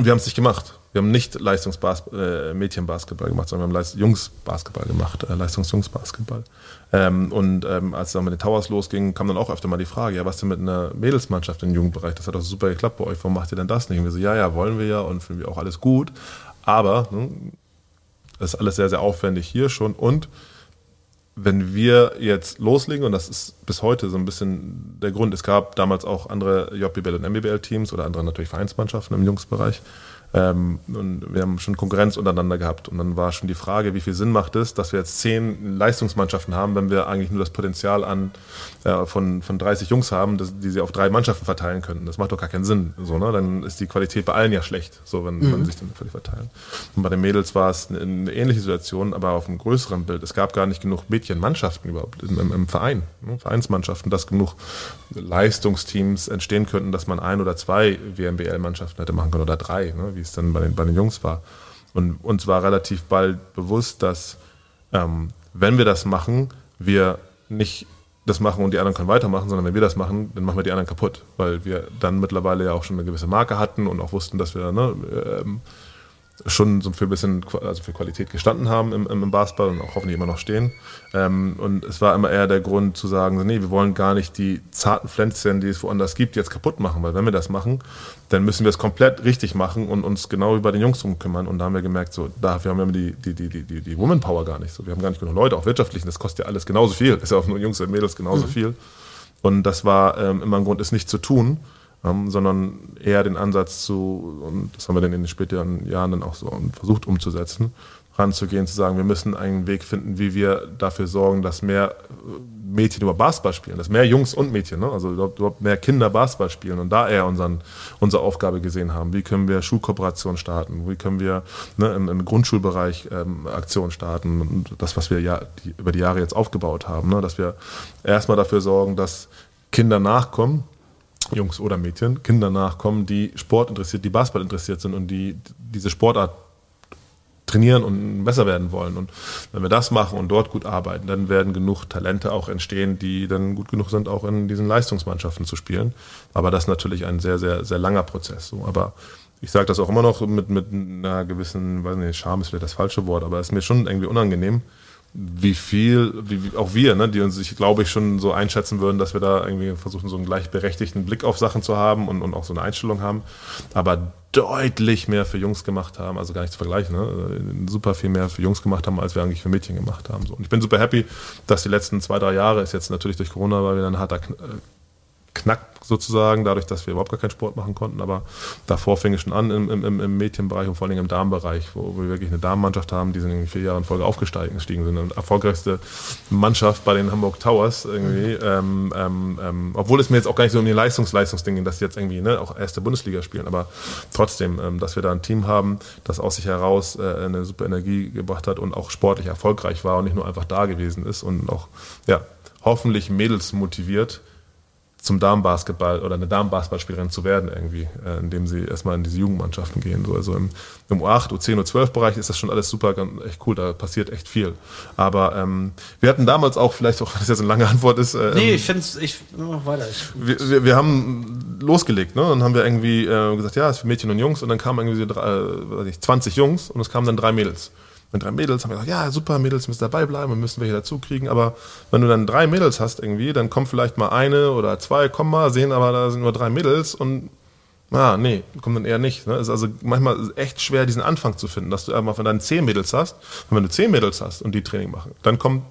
Und wir haben es nicht gemacht. Wir haben nicht Leistungsmädchenbasketball äh, gemacht, sondern wir haben Jungsbasketball gemacht, äh, Leistungsjungsbasketball. Ähm, und ähm, als es dann mit den Towers losging, kam dann auch öfter mal die Frage, ja, was denn mit einer Mädelsmannschaft im Jugendbereich? Das hat doch super geklappt bei euch, warum macht ihr denn das nicht? Und wir so, ja, ja, wollen wir ja und finden wir auch alles gut. Aber ne, das ist alles sehr, sehr aufwendig hier schon und wenn wir jetzt loslegen, und das ist bis heute so ein bisschen der Grund, es gab damals auch andere JBL und MBBL-Teams oder andere natürlich Vereinsmannschaften im Jungsbereich, ähm, und wir haben schon Konkurrenz untereinander gehabt. Und dann war schon die Frage, wie viel Sinn macht es, dass wir jetzt zehn Leistungsmannschaften haben, wenn wir eigentlich nur das Potenzial an, äh, von, von 30 Jungs haben, dass, die sie auf drei Mannschaften verteilen könnten. Das macht doch gar keinen Sinn. So, ne? Dann ist die Qualität bei allen ja schlecht, so wenn mhm. man sich dann völlig verteilen. Und bei den Mädels war es eine, eine, ähnliche Situation, aber auf einem größeren Bild. Es gab gar nicht genug Mädchenmannschaften überhaupt im, im, im Verein, ne? Vereinsmannschaften, dass genug Leistungsteams entstehen könnten, dass man ein oder zwei WMBL-Mannschaften hätte machen können oder drei, ne? Wie es dann bei den, bei den Jungs war. Und uns war relativ bald bewusst, dass ähm, wenn wir das machen, wir nicht das machen und die anderen können weitermachen, sondern wenn wir das machen, dann machen wir die anderen kaputt, weil wir dann mittlerweile ja auch schon eine gewisse Marke hatten und auch wussten, dass wir ne, ähm, schon so für ein bisschen also für Qualität gestanden haben im, im Basketball und auch hoffentlich immer noch stehen. Ähm, und es war immer eher der Grund zu sagen, nee, wir wollen gar nicht die zarten Pflänzchen, die es woanders gibt, jetzt kaputt machen, weil wenn wir das machen, dann müssen wir es komplett richtig machen und uns genau über den Jungs kümmern. Und da haben wir gemerkt, so, dafür haben wir die, die, die, die, die Woman Power gar nicht. So, wir haben gar nicht genug Leute, auch wirtschaftlich, das kostet ja alles genauso viel. Ist ja auch nur Jungs und Mädels genauso mhm. viel. Und das war ähm, immer ein Grund, es nicht zu tun ähm, sondern eher den Ansatz zu, und das haben wir dann in den späteren Jahren dann auch so versucht umzusetzen, ranzugehen, zu sagen, wir müssen einen Weg finden, wie wir dafür sorgen, dass mehr Mädchen über Basketball spielen, dass mehr Jungs und Mädchen, ne? also überhaupt mehr Kinder Basketball spielen und da eher unseren, unsere Aufgabe gesehen haben. Wie können wir Schulkooperation starten? Wie können wir ne, im, im, Grundschulbereich ähm, Aktionen starten? Und das, was wir ja die, über die Jahre jetzt aufgebaut haben, ne? dass wir erstmal dafür sorgen, dass Kinder nachkommen, Jungs oder Mädchen, Kinder nachkommen, die Sport interessiert, die Basketball interessiert sind und die diese Sportart trainieren und besser werden wollen. Und wenn wir das machen und dort gut arbeiten, dann werden genug Talente auch entstehen, die dann gut genug sind, auch in diesen Leistungsmannschaften zu spielen. Aber das ist natürlich ein sehr, sehr, sehr langer Prozess. So. Aber ich sage das auch immer noch mit, mit einer gewissen, weiß nicht, Scham ist vielleicht das falsche Wort, aber es ist mir schon irgendwie unangenehm, wie viel, wie, auch wir, ne, die uns, ich glaube ich, schon so einschätzen würden, dass wir da irgendwie versuchen, so einen gleichberechtigten Blick auf Sachen zu haben und, und auch so eine Einstellung haben, aber deutlich mehr für Jungs gemacht haben, also gar nicht zu vergleichen, ne, super viel mehr für Jungs gemacht haben, als wir eigentlich für Mädchen gemacht haben. So. Und ich bin super happy, dass die letzten zwei, drei Jahre ist jetzt natürlich durch Corona, weil wir dann harter Knack sozusagen, dadurch, dass wir überhaupt gar keinen Sport machen konnten. Aber davor fing es schon an im, im, im Mädchenbereich und vor allem im Damenbereich, wo wir wirklich eine Damenmannschaft haben, die sind in vier Jahren in Folge aufgestiegen sind. Eine erfolgreichste Mannschaft bei den Hamburg Towers irgendwie. Mhm. Ähm, ähm, ähm, obwohl es mir jetzt auch gar nicht so um die Leistungs-Leistungsding ging, dass sie jetzt irgendwie ne, auch erste Bundesliga spielen. Aber trotzdem, ähm, dass wir da ein Team haben, das aus sich heraus äh, eine super Energie gebracht hat und auch sportlich erfolgreich war und nicht nur einfach da gewesen ist und auch, ja, hoffentlich Mädels motiviert, zum Damenbasketball oder eine Damenbasketballspielerin zu werden irgendwie, äh, indem sie erstmal in diese Jugendmannschaften gehen. So, also im, im U8, U10, U12-Bereich ist das schon alles super, echt cool, da passiert echt viel. Aber ähm, wir hatten damals auch, vielleicht auch, wenn *laughs* das jetzt eine lange Antwort ist. Äh, nee, ich finde es, ich mach weiter. Ich, wir, wir, wir, haben losgelegt, ne? Dann haben wir irgendwie äh, gesagt, ja, es ist für Mädchen und Jungs und dann kamen irgendwie so drei, äh, 20 Jungs und es kamen dann drei Mädels mit drei Mädels haben wir gesagt, ja, super, Mädels müssen dabei bleiben und müssen hier dazu kriegen. Aber wenn du dann drei Mädels hast irgendwie, dann kommt vielleicht mal eine oder zwei, kommen mal, sehen aber, da sind nur drei Mädels und ah, nee, kommen dann eher nicht. Ne? Ist also manchmal echt schwer, diesen Anfang zu finden, dass du wenn du dann zehn Mädels hast, und wenn du zehn Mädels hast und die Training machen, dann kommen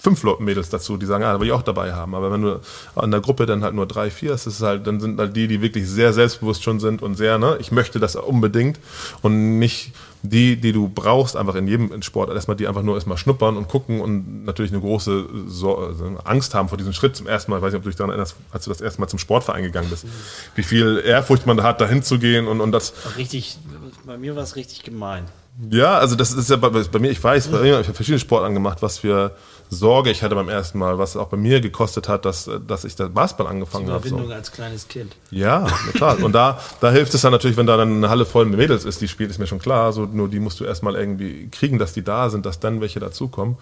fünf Mädels dazu, die sagen, ja, da will ich auch dabei haben. Aber wenn du an der Gruppe dann halt nur drei, vier hast, ist halt, dann sind halt die, die wirklich sehr selbstbewusst schon sind und sehr, ne, ich möchte das unbedingt und nicht die, die du brauchst, einfach in jedem Sport, erstmal die einfach nur erstmal schnuppern und gucken und natürlich eine große so also Angst haben vor diesem Schritt zum ersten Mal. Ich weiß nicht, ob du dich daran erinnerst, als du das erste Mal zum Sportverein gegangen bist. Wie viel Ehrfurcht man da hat, dahin zu gehen und, und das. Richtig, bei mir war es richtig gemein. Ja, also das ist ja bei, bei mir, ich weiß, ich habe verschiedene Sportarten gemacht, was für Sorge ich hatte beim ersten Mal, was auch bei mir gekostet hat, dass, dass ich das Basketball angefangen habe. Überwindung so. als kleines Kind. Ja, total. Und da, da hilft es dann natürlich, wenn da dann eine Halle voll mit Mädels ist, die spielt, ist mir schon klar. So, nur die musst du erstmal irgendwie kriegen, dass die da sind, dass dann welche dazukommen.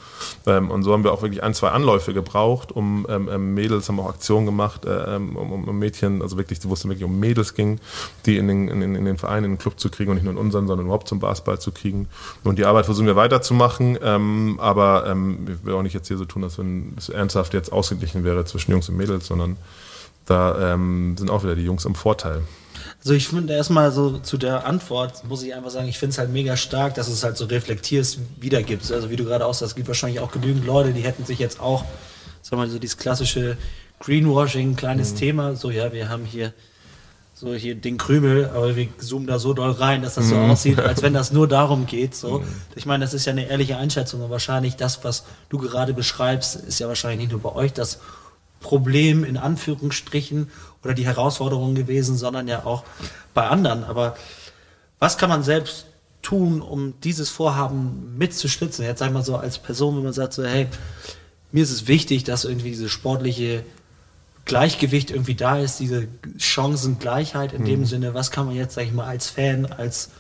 Ähm, und so haben wir auch wirklich ein, zwei Anläufe gebraucht, um ähm, ähm Mädels, haben auch Aktionen gemacht, äh, ähm, um, um, Mädchen, also wirklich, wo es wirklich um Mädels ging, die in den, in, in den Verein, in den Club zu kriegen und nicht nur in unseren, sondern überhaupt zum Basketball zu kriegen. Und die Arbeit versuchen wir weiterzumachen, ähm, aber ähm, wir will auch nicht jetzt hier so tun, dass wir es ernsthaft jetzt ausgeglichen wäre zwischen Jungs und Mädels, sondern da ähm, sind auch wieder die Jungs im Vorteil. Also ich finde erstmal so zu der Antwort, muss ich einfach sagen, ich finde es halt mega stark, dass es halt so reflektierst, wiedergibst. Also wie du gerade auch sagst, es gibt wahrscheinlich auch genügend Leute, die hätten sich jetzt auch, sagen wir mal, so dieses klassische Greenwashing, kleines mhm. Thema, so ja, wir haben hier so hier den Krümel, aber wir zoomen da so doll rein, dass das so mhm. aussieht, als wenn das nur darum geht. So. Mhm. Ich meine, das ist ja eine ehrliche Einschätzung und wahrscheinlich das, was du gerade beschreibst, ist ja wahrscheinlich nicht nur bei euch das Problem in Anführungsstrichen oder die Herausforderung gewesen, sondern ja auch bei anderen. Aber was kann man selbst tun, um dieses Vorhaben mitzustützen? Jetzt sag ich mal so als Person, wenn man sagt so, hey, mir ist es wichtig, dass irgendwie diese sportliche Gleichgewicht irgendwie da ist, diese Chancengleichheit in mhm. dem Sinne, was kann man jetzt, sag ich mal, als Fan, als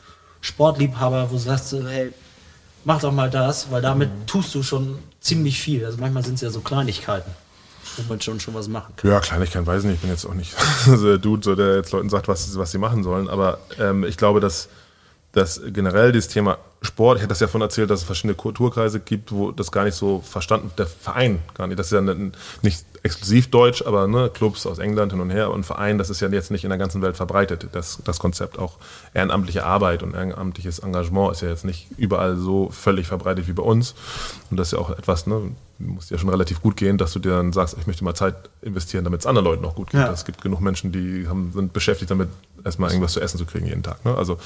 Sportliebhaber, wo du sagst, hey, mach doch mal das, weil damit mhm. tust du schon ziemlich viel. Also manchmal sind es ja so Kleinigkeiten, wo man schon, schon was machen kann. Ja, Kleinigkeiten weiß ich nicht. Ich bin jetzt auch nicht *laughs* so der Dude, so, der jetzt Leuten sagt, was, was sie machen sollen. Aber ähm, ich glaube, dass, dass generell dieses Thema Sport, ich hatte das ja von erzählt, dass es verschiedene Kulturkreise gibt, wo das gar nicht so verstanden, der Verein gar nicht, das ist ja nicht exklusiv deutsch, aber ne, Clubs aus England hin und her und Verein, das ist ja jetzt nicht in der ganzen Welt verbreitet, das, das Konzept auch ehrenamtliche Arbeit und ehrenamtliches Engagement ist ja jetzt nicht überall so völlig verbreitet wie bei uns und das ist ja auch etwas, ne, muss ja schon relativ gut gehen, dass du dir dann sagst, ich möchte mal Zeit investieren, damit es anderen Leuten auch gut geht. Ja. Es gibt genug Menschen, die haben, sind beschäftigt damit, erstmal irgendwas zu essen zu kriegen jeden Tag. Ne? Also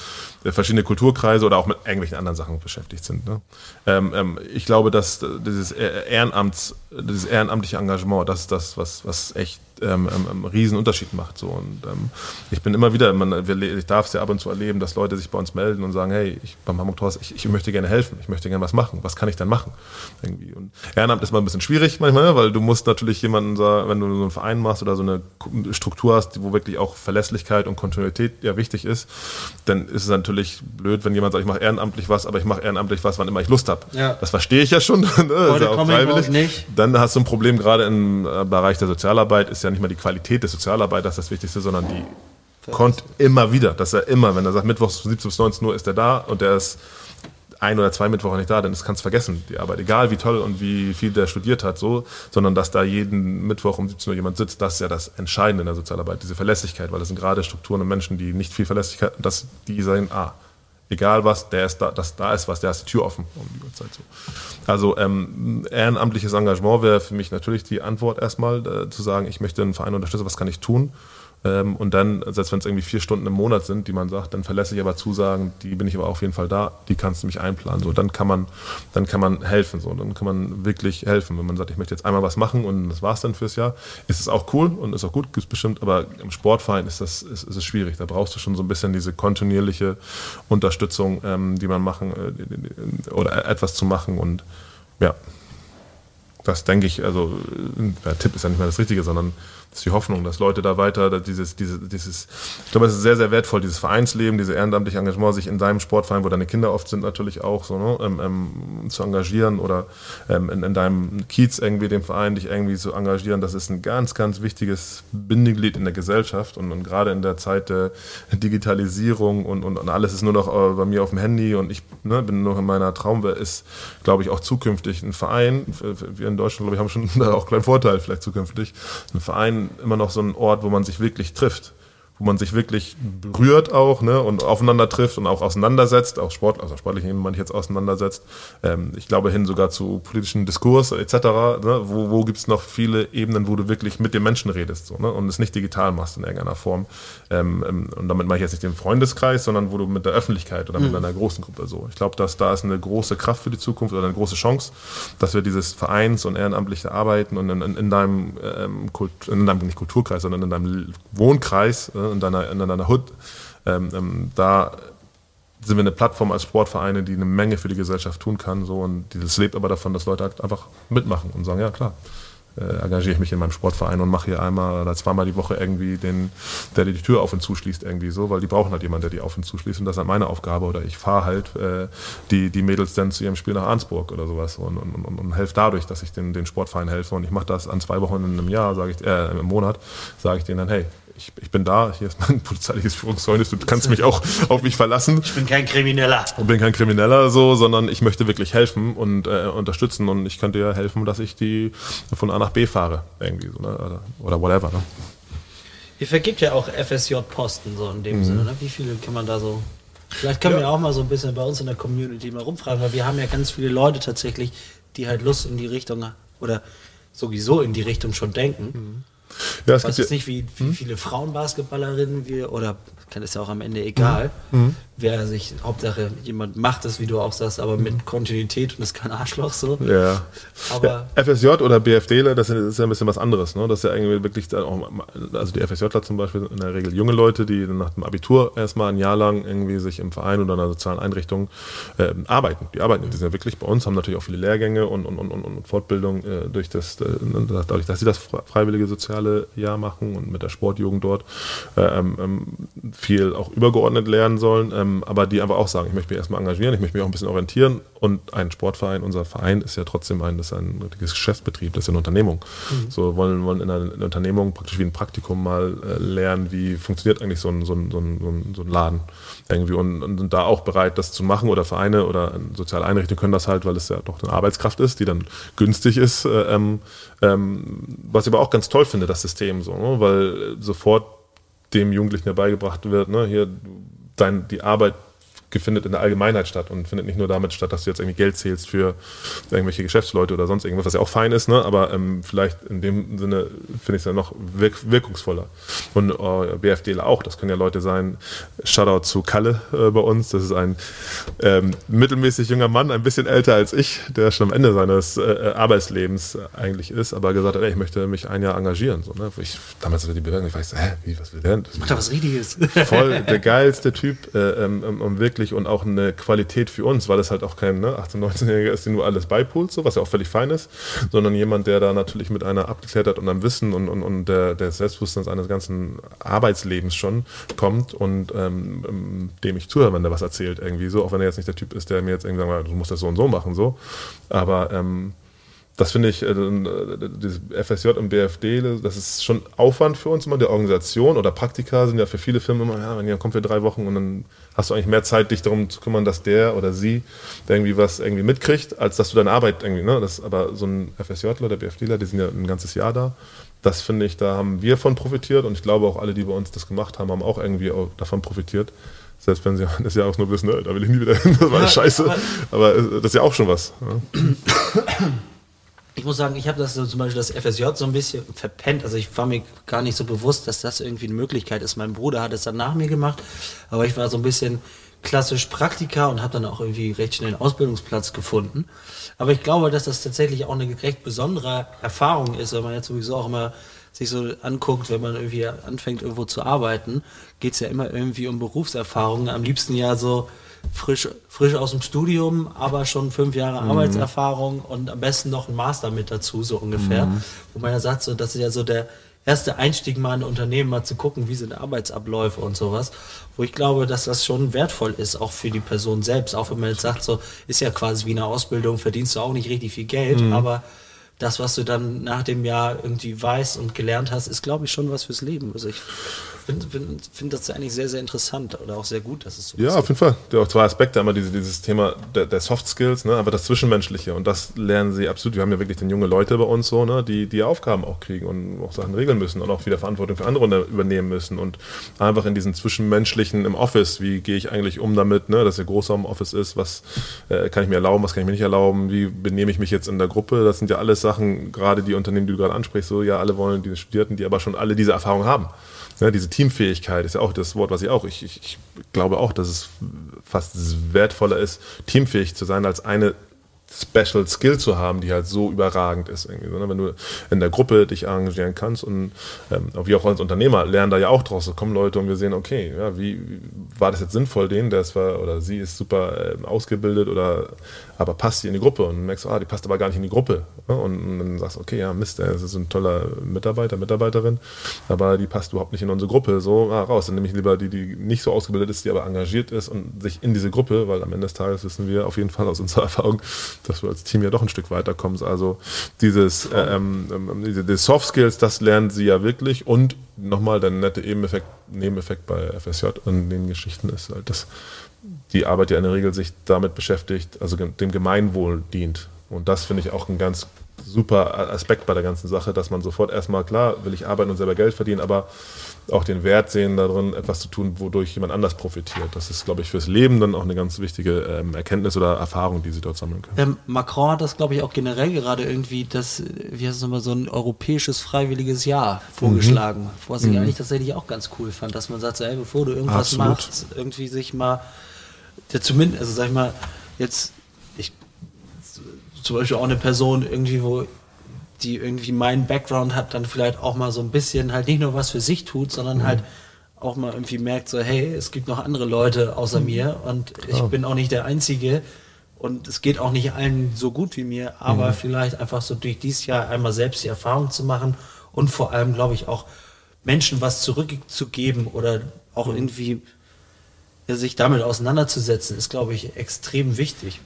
äh, verschiedene Kulturkreise oder auch mit irgendwelchen anderen Sachen beschäftigt sind. Ne? Ähm, ähm, ich glaube, dass dieses Ehrenamts, dieses ehrenamtliche Engagement, das ist das, was, was echt ähm, ähm, einen riesen Unterschied macht. So. Und ähm, ich bin immer wieder, man, ich darf es ja ab und zu erleben, dass Leute sich bei uns melden und sagen, hey, ich, beim Hamburg Tor, ich, ich möchte gerne helfen, ich möchte gerne was machen, was kann ich dann machen? Irgendwie. Und Ehrenamt ist mal ein bisschen schwierig manchmal, ne, weil du musst natürlich jemanden, sagen, wenn du so einen Verein machst oder so eine Struktur hast, wo wirklich auch Verlässlichkeit und Kontinuität ja wichtig ist, dann ist es natürlich blöd, wenn jemand sagt, ich mache ehrenamtlich was, aber ich mache ehrenamtlich was, wann immer ich Lust habe. Ja. Das verstehe ich ja schon. *laughs* Ne? Heute ja freiwillig. Nicht. Dann hast du ein Problem, gerade im äh, Bereich der Sozialarbeit ist ja nicht mal die Qualität des Sozialarbeiters das Wichtigste, sondern die kommt immer wieder, dass er immer, wenn er sagt, Mittwochs von 17 bis 19 Uhr ist er da und der ist ein oder zwei Mittwoche nicht da, dann kannst du vergessen, die Arbeit. Egal wie toll und wie viel der studiert hat, so, sondern dass da jeden Mittwoch um 17 Uhr jemand sitzt, das ist ja das Entscheidende in der Sozialarbeit, diese Verlässlichkeit, weil das sind gerade Strukturen und Menschen, die nicht viel Verlässlichkeit, dass die sagen, ah, egal was, der ist da, das da ist was, der ist die Tür offen um die Uhrzeit so. Also ähm, ehrenamtliches Engagement wäre für mich natürlich die Antwort erstmal äh, zu sagen, ich möchte einen Verein unterstützen, was kann ich tun? Ähm, und dann, selbst wenn es irgendwie vier Stunden im Monat sind, die man sagt, dann verlässt sich aber Zusagen, die bin ich aber auf jeden Fall da, die kannst du mich einplanen. So, dann kann man, dann kann man helfen. So, dann kann man wirklich helfen. Wenn man sagt, ich möchte jetzt einmal was machen und das war's dann fürs Jahr, ist es auch cool und ist auch gut, ist bestimmt, aber im Sportverein ist das ist, ist es schwierig. Da brauchst du schon so ein bisschen diese kontinuierliche Unterstützung, ähm, die man machen äh, oder etwas zu machen und ja. das denke ich, also der Tipp ist ja nicht mehr das Richtige, sondern das ist die Hoffnung, dass Leute da weiter, dieses, dieses, dieses, ich glaube, es ist sehr, sehr wertvoll, dieses Vereinsleben, dieses ehrenamtliche Engagement, sich in deinem Sportverein, wo deine Kinder oft sind, natürlich auch so, ne, ähm, ähm, zu engagieren oder ähm, in, in deinem Kiez irgendwie, dem Verein, dich irgendwie zu engagieren, das ist ein ganz, ganz wichtiges Bindeglied in der Gesellschaft und, und gerade in der Zeit der Digitalisierung und, und, und alles ist nur noch äh, bei mir auf dem Handy und ich ne, bin nur in meiner Traumwelt, ist, glaube ich, auch zukünftig ein Verein, wir in Deutschland, glaube ich, haben schon *laughs* da auch einen kleinen Vorteil vielleicht zukünftig, ein Verein, immer noch so ein Ort, wo man sich wirklich trifft wo man sich wirklich berührt auch ne, und aufeinander trifft und auch auseinandersetzt, auch Sport, also sportlich man jetzt auseinandersetzt. Ähm, ich glaube hin sogar zu politischen Diskurs etc. Ne, wo wo gibt es noch viele Ebenen, wo du wirklich mit den Menschen redest so, ne, und es nicht digital machst in irgendeiner Form. Ähm, ähm, und damit mache ich jetzt nicht den Freundeskreis, sondern wo du mit der Öffentlichkeit oder mit mhm. einer großen Gruppe so. Ich glaube, dass da ist eine große Kraft für die Zukunft oder eine große Chance, dass wir dieses Vereins- und ehrenamtliche Arbeiten und in, in, in deinem, ähm, Kult, in deinem nicht Kulturkreis, sondern in deinem Wohnkreis äh, in deiner, in deiner Hood. Ähm, ähm, da sind wir eine Plattform als Sportvereine, die eine Menge für die Gesellschaft tun kann. So, und das lebt aber davon, dass Leute halt einfach mitmachen und sagen, ja klar, äh, engagiere ich mich in meinem Sportverein und mache hier einmal oder zweimal die Woche irgendwie den, der die Tür auf und zuschließt irgendwie so, weil die brauchen halt jemanden, der die auf und zuschließt und das ist halt meine Aufgabe oder ich fahre halt äh, die, die Mädels dann zu ihrem Spiel nach Arnsburg oder sowas und, und, und, und helfe dadurch, dass ich den, den Sportverein helfe und ich mache das an zwei Wochen in einem Jahr, sage ich, äh, im Monat, sage ich denen dann, hey, ich, ich bin da, hier ist mein *laughs* polizeiliches Führungszeugnis, du kannst mich auch auf mich verlassen. Ich bin kein Krimineller. Ich bin kein Krimineller so, sondern ich möchte wirklich helfen und äh, unterstützen und ich könnte ja helfen, dass ich die von A nach B fahre, irgendwie so, ne? oder, whatever. Ne? Ihr vergibt ja auch FSJ-Posten so in dem mhm. Sinne, ne? Wie viele kann man da so Vielleicht können ja. wir auch mal so ein bisschen bei uns in der Community mal rumfragen, weil wir haben ja ganz viele Leute tatsächlich, die halt Lust in die Richtung oder sowieso in die Richtung schon denken. Mhm. Ja, es ich weiß jetzt nicht, wie, wie hm? viele Frauenbasketballerinnen wir, oder kann es ja auch am Ende egal, mhm. Wer sich, Hauptsache jemand macht es, wie du auch sagst, aber mit Kontinuität und ist kein Arschloch so. Ja. Aber ja, FSJ oder BFDler, das ist ja ein bisschen was anderes. Ne? Das ist ja irgendwie wirklich, auch, also die FSJler zum Beispiel sind in der Regel junge Leute, die nach dem Abitur erstmal ein Jahr lang irgendwie sich im Verein oder in einer sozialen Einrichtung äh, arbeiten. Die arbeiten, die sind ja wirklich bei uns, haben natürlich auch viele Lehrgänge und, und, und, und Fortbildung äh, durch das, äh, dadurch, dass sie das freiwillige soziale Jahr machen und mit der Sportjugend dort. Äh, ähm, ähm viel auch übergeordnet lernen sollen, ähm, aber die einfach auch sagen, ich möchte mich erstmal engagieren, ich möchte mich auch ein bisschen orientieren und ein Sportverein, unser Verein ist ja trotzdem ein, das ist ein richtiges Geschäftsbetrieb, das ist eine Unternehmung. Mhm. So wollen, wollen in einer, einer, Unternehmung praktisch wie ein Praktikum mal äh, lernen, wie funktioniert eigentlich so ein, so ein, so ein, so ein Laden irgendwie und, und sind da auch bereit, das zu machen oder Vereine oder soziale Einrichtungen können das halt, weil es ja doch eine Arbeitskraft ist, die dann günstig ist, äh, ähm, ähm, was ich aber auch ganz toll finde, das System so, ne? weil sofort dem Jugendlichen ja beigebracht wird, ne, hier dein, die Arbeit findet in der Allgemeinheit statt und findet nicht nur damit statt, dass du jetzt irgendwie Geld zählst für irgendwelche Geschäftsleute oder sonst irgendwas, was ja auch fein ist, ne? aber ähm, vielleicht in dem Sinne finde ich es ja noch wirk wirkungsvoller. Und äh, BFDler auch, das können ja Leute sein, Shoutout zu Kalle äh, bei uns, das ist ein ähm, mittelmäßig junger Mann, ein bisschen älter als ich, der schon am Ende seines äh, Arbeitslebens eigentlich ist, aber gesagt hat, ey, ich möchte mich ein Jahr engagieren. So, ne? ich, damals hatte die Bewerbung, ich weiß, hä, wie, was will der denn? Das macht da was Richtiges. Voll der geilste Typ, äh, ähm, um wirklich wirklich und auch eine Qualität für uns, weil es halt auch kein ne, 18-, 19-Jähriger ist, den du alles beipulst, so, was ja auch völlig fein ist, sondern jemand, der da natürlich mit einer Abgeklärtheit und einem Wissen und, und, und der, der Selbstbewusstseins eines ganzen Arbeitslebens schon kommt und ähm, dem ich zuhöre, wenn der was erzählt irgendwie so, auch wenn er jetzt nicht der Typ ist, der mir jetzt irgendwie sagt, du musst das so und so machen, so, aber ähm, das finde ich, äh, dieses FSJ und BFD, das ist schon Aufwand für uns immer, der Organisation oder Praktika sind ja für viele Firmen immer, ja, wenn ihr kommt für drei Wochen und dann hast du eigentlich mehr Zeit, dich darum zu kümmern, dass der oder sie irgendwie was irgendwie mitkriegt, als dass du deine Arbeit irgendwie, ne, das, aber so ein FSJler, der BFDler, die sind ja ein ganzes Jahr da. Das finde ich, da haben wir von profitiert und ich glaube auch alle, die bei uns das gemacht haben, haben auch irgendwie auch davon profitiert. Selbst wenn sie das ja auch nur wissen, ne, da will ich nie wieder hin, das war ja, scheiße. Aber, aber, äh, das ist ja auch schon was. Ja. *coughs* ich muss sagen, ich habe das so zum Beispiel das FSJ so ein bisschen verpennt. Also ich war mir gar nicht so bewusst, dass das irgendwie eine Möglichkeit ist. Mein Bruder hat es dann nach mir gemacht, aber ich war so ein bisschen klassisch Praktika und habe dann auch irgendwie recht schnell einen Ausbildungsplatz gefunden. Aber ich glaube, dass das tatsächlich auch eine recht besondere Erfahrung ist, wenn man jetzt sowieso auch immer sich so anguckt, wenn man irgendwie anfängt irgendwo zu arbeiten, geht es ja immer irgendwie um Berufserfahrung. Am liebsten ja so frisch, frisch aus dem Studium, aber schon fünf Jahre mhm. Arbeitserfahrung und am besten noch ein Master mit dazu, so ungefähr. Mhm. Wo man ja sagt, so, das ist ja so der erste Einstieg mal in ein Unternehmen, mal zu gucken, wie sind Arbeitsabläufe und sowas. Wo ich glaube, dass das schon wertvoll ist, auch für die Person selbst. Auch wenn man jetzt sagt, so, ist ja quasi wie eine Ausbildung, verdienst du auch nicht richtig viel Geld, mhm. aber das, was du dann nach dem Jahr irgendwie weißt und gelernt hast, ist, glaube ich, schon was fürs Leben. Also ich finde find, find das eigentlich sehr, sehr interessant oder auch sehr gut, dass es so ja, ist. Ja, auf jeden Fall. Die auch zwei Aspekte. Einmal diese, dieses Thema der, der, Soft Skills, ne, aber das Zwischenmenschliche. Und das lernen sie absolut. Wir haben ja wirklich dann junge Leute bei uns so, ne, die die Aufgaben auch kriegen und auch Sachen regeln müssen und auch wieder Verantwortung für andere übernehmen müssen. Und einfach in diesen Zwischenmenschlichen im Office, wie gehe ich eigentlich um damit, ne, dass der Großraum Office ist, was äh, kann ich mir erlauben, was kann ich mir nicht erlauben, wie benehme ich mich jetzt in der Gruppe. Das sind ja alles Sachen, gerade die Unternehmen, die du gerade ansprichst, so ja, alle wollen die Studierten, die aber schon alle diese Erfahrung haben. Ja, diese Teamfähigkeit ist ja auch das Wort, was ich auch, ich, ich, ich glaube auch, dass es fast wertvoller ist, teamfähig zu sein, als eine Special Skill zu haben, die halt so überragend ist. Irgendwie, ne? Wenn du in der Gruppe dich engagieren kannst und ähm, wie auch als Unternehmer lernen da ja auch draus. Da kommen Leute und wir sehen, okay, ja, wie, wie war das jetzt sinnvoll, den, der ist war oder sie ist super äh, ausgebildet oder aber passt sie in die Gruppe und merkst, ah, die passt aber gar nicht in die Gruppe. Ne? Und, und, dann sagst du, okay, ja, Mist, das ist ein toller Mitarbeiter, Mitarbeiterin, aber die passt überhaupt nicht in unsere Gruppe. So, ah, raus. Dann nehme ich lieber die, die nicht so ausgebildet ist, die aber engagiert ist und sich in diese Gruppe, weil am Ende des Tages wissen wir auf jeden Fall aus unserer Erfahrung, dass wir als Team ja doch ein Stück weiterkommen. Also dieses, äh, ähm, ähm, diese die Soft Skills, das lernen sie ja wirklich und nochmal der nette Nebeneffekt, Nebeneffekt bei FSJ und den Geschichten ist halt, dass die Arbeit ja in der Regel sich damit beschäftigt, also dem Gemeinwohl dient. Und das finde ich auch ein ganz super Aspekt bei der ganzen Sache, dass man sofort erstmal, klar, will ich arbeiten und selber Geld verdienen, aber auch den Wert sehen darin, etwas zu tun, wodurch jemand anders profitiert. Das ist, glaube ich, fürs Leben dann auch eine ganz wichtige ähm, Erkenntnis oder Erfahrung, die sie dort sammeln können. Ähm, Macron hat das, glaube ich, auch generell gerade irgendwie, das, wie heißt es nochmal, so ein europäisches freiwilliges Jahr vorgeschlagen, mhm. was ich mhm. eigentlich tatsächlich auch ganz cool fand, dass man sagt, so, ey, bevor du irgendwas Absolut. machst, irgendwie sich mal, ja, zumindest, also sag ich mal, jetzt, ich, zum Beispiel auch eine Person irgendwie, wo die irgendwie meinen Background hat, dann vielleicht auch mal so ein bisschen halt nicht nur was für sich tut, sondern mhm. halt auch mal irgendwie merkt, so, hey, es gibt noch andere Leute außer mhm. mir und Klar. ich bin auch nicht der Einzige und es geht auch nicht allen so gut wie mir, aber mhm. vielleicht einfach so durch dieses Jahr einmal selbst die Erfahrung zu machen und vor allem, glaube ich, auch Menschen was zurückzugeben oder auch mhm. irgendwie sich damit auseinanderzusetzen, ist, glaube ich, extrem wichtig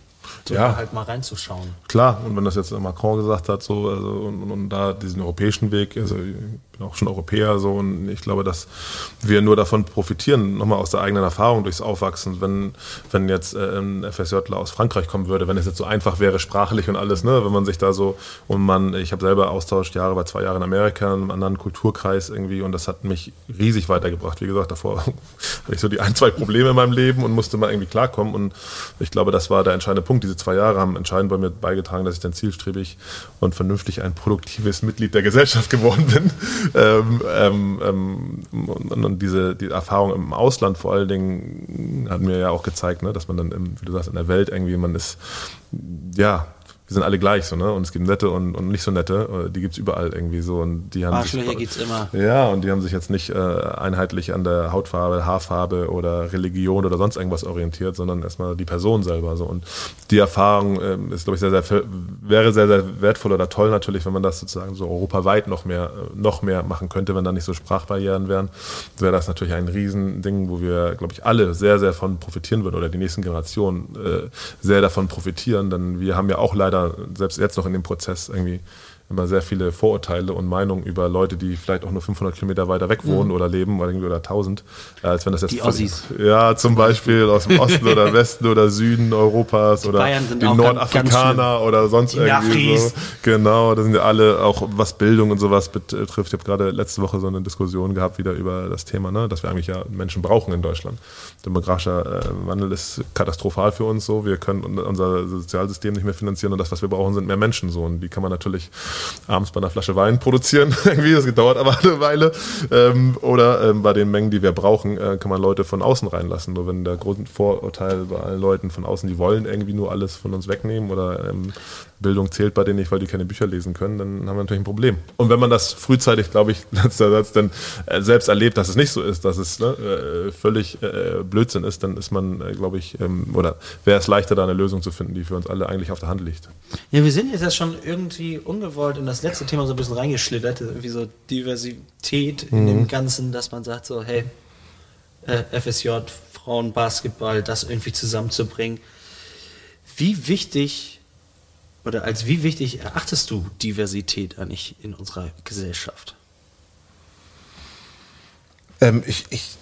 so ja. halt mal reinzuschauen. Klar, und wenn das jetzt Macron gesagt hat, so, also, und, und da diesen europäischen Weg, also bin auch schon Europäer so und ich glaube, dass wir nur davon profitieren, nochmal aus der eigenen Erfahrung durchs Aufwachsen, wenn, wenn jetzt äh, ein FSJler aus Frankreich kommen würde, wenn es jetzt so einfach wäre, sprachlich und alles, ne, wenn man sich da so und man, ich habe selber austauscht Jahre, war zwei Jahre in Amerika, in einem anderen Kulturkreis irgendwie und das hat mich riesig weitergebracht. Wie gesagt, davor *laughs* hatte ich so die ein, zwei Probleme in meinem Leben und musste mal irgendwie klarkommen und ich glaube, das war der entscheidende Punkt. Diese zwei Jahre haben entscheidend bei mir beigetragen, dass ich dann zielstrebig und vernünftig ein produktives Mitglied der Gesellschaft geworden bin. *laughs* Ähm, ähm, ähm, und, und, diese die Erfahrung im Ausland vor allen Dingen hat mir ja auch gezeigt, ne, dass man dann, im, wie du sagst, in der Welt irgendwie, man ist, ja, wir sind alle gleich so, ne? Und es gibt nette und, und nicht so nette, äh, die gibt es überall irgendwie so. Und die haben Arschlöcher gibt es immer. Ja, und die haben sich jetzt nicht äh, einheitlich an der Hautfarbe, Haarfarbe oder Religion oder sonst irgendwas orientiert, sondern erstmal die Person selber. So. Und die Erfahrung äh, ist, glaube ich, sehr, sehr, wäre sehr, sehr wertvoll oder toll natürlich, wenn man das sozusagen so europaweit noch mehr, äh, noch mehr machen könnte, wenn da nicht so Sprachbarrieren wären. Wäre das natürlich ein Riesending, wo wir, glaube ich, alle sehr, sehr von profitieren würden oder die nächsten Generationen äh, sehr davon profitieren, denn wir haben ja auch leider leider selbst jetzt noch in dem Prozess irgendwie immer sehr viele Vorurteile und Meinungen über Leute, die vielleicht auch nur 500 Kilometer weiter weg wohnen mhm. oder leben oder, oder 1000, äh, als wenn das jetzt die Ossis. ja zum Beispiel aus dem Osten oder Westen oder Süden Europas die oder die Nordafrikaner oder sonst die irgendwie so. Genau, das sind ja alle auch was Bildung und sowas betrifft. Ich habe gerade letzte Woche so eine Diskussion gehabt wieder über das Thema, ne, dass wir eigentlich ja Menschen brauchen in Deutschland. Demografischer äh, Wandel ist katastrophal für uns so. Wir können unser Sozialsystem nicht mehr finanzieren und das, was wir brauchen, sind mehr Menschen so und die kann man natürlich abends bei einer Flasche Wein produzieren. *laughs* Irgendwie, das dauert aber eine Weile. Ähm, oder ähm, bei den Mengen, die wir brauchen, äh, kann man Leute von außen reinlassen. Nur wenn der Grundvorurteil bei allen Leuten von außen, die wollen irgendwie nur alles von uns wegnehmen oder ähm, Bildung zählt bei denen nicht, weil die keine Bücher lesen können, dann haben wir natürlich ein Problem. Und wenn man das frühzeitig, glaube ich, *laughs* letzter Satz, dann äh, selbst erlebt, dass es nicht so ist, dass es ne, äh, völlig äh, Blödsinn ist, dann ist man, äh, glaube ich, ähm, oder wäre es leichter, da eine Lösung zu finden, die für uns alle eigentlich auf der Hand liegt. Ja, wir sind jetzt ja schon irgendwie ungewollt in das letzte Thema so ein bisschen reingeschlittert, wie so Diversität in mhm. dem Ganzen, dass man sagt so, hey, äh, FSJ, Frauen, Basketball, das irgendwie zusammenzubringen. Wie wichtig oder als wie wichtig erachtest du Diversität eigentlich in unserer Gesellschaft? Ähm, ich, ich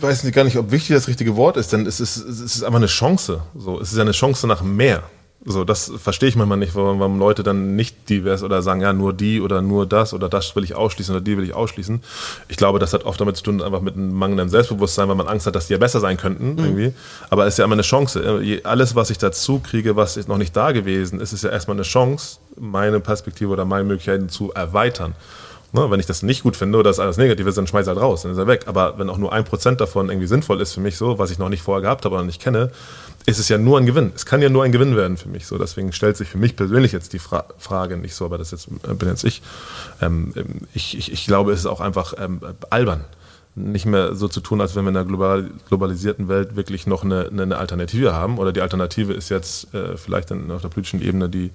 weiß nicht, gar nicht, ob wichtig das richtige Wort ist, denn es ist, es ist einfach eine Chance. So, es ist eine Chance nach mehr. So, das verstehe ich manchmal nicht, warum, warum, Leute dann nicht divers oder sagen, ja, nur die oder nur das oder das will ich ausschließen oder die will ich ausschließen. Ich glaube, das hat oft damit zu tun, einfach mit einem mangelnden Selbstbewusstsein, weil man Angst hat, dass die ja besser sein könnten, mhm. irgendwie. Aber es ist ja immer eine Chance. Alles, was ich dazu kriege, was ist noch nicht da gewesen ist, ist ja erstmal eine Chance, meine Perspektive oder meine Möglichkeiten zu erweitern. Ne, wenn ich das nicht gut finde oder das alles negativ ist, dann schmeiße ich halt raus, dann ist er weg. Aber wenn auch nur ein Prozent davon irgendwie sinnvoll ist für mich so, was ich noch nicht vorher gehabt habe oder nicht kenne, ist es ja nur ein Gewinn. Es kann ja nur ein Gewinn werden für mich. So, deswegen stellt sich für mich persönlich jetzt die Fra Frage nicht so, aber das jetzt, äh, bin jetzt ich. Ähm, ich, ich. Ich glaube, es ist auch einfach ähm, albern, nicht mehr so zu tun, als wenn wir in einer global, globalisierten Welt wirklich noch eine, eine, Alternative haben. Oder die Alternative ist jetzt äh, vielleicht dann auf der politischen Ebene die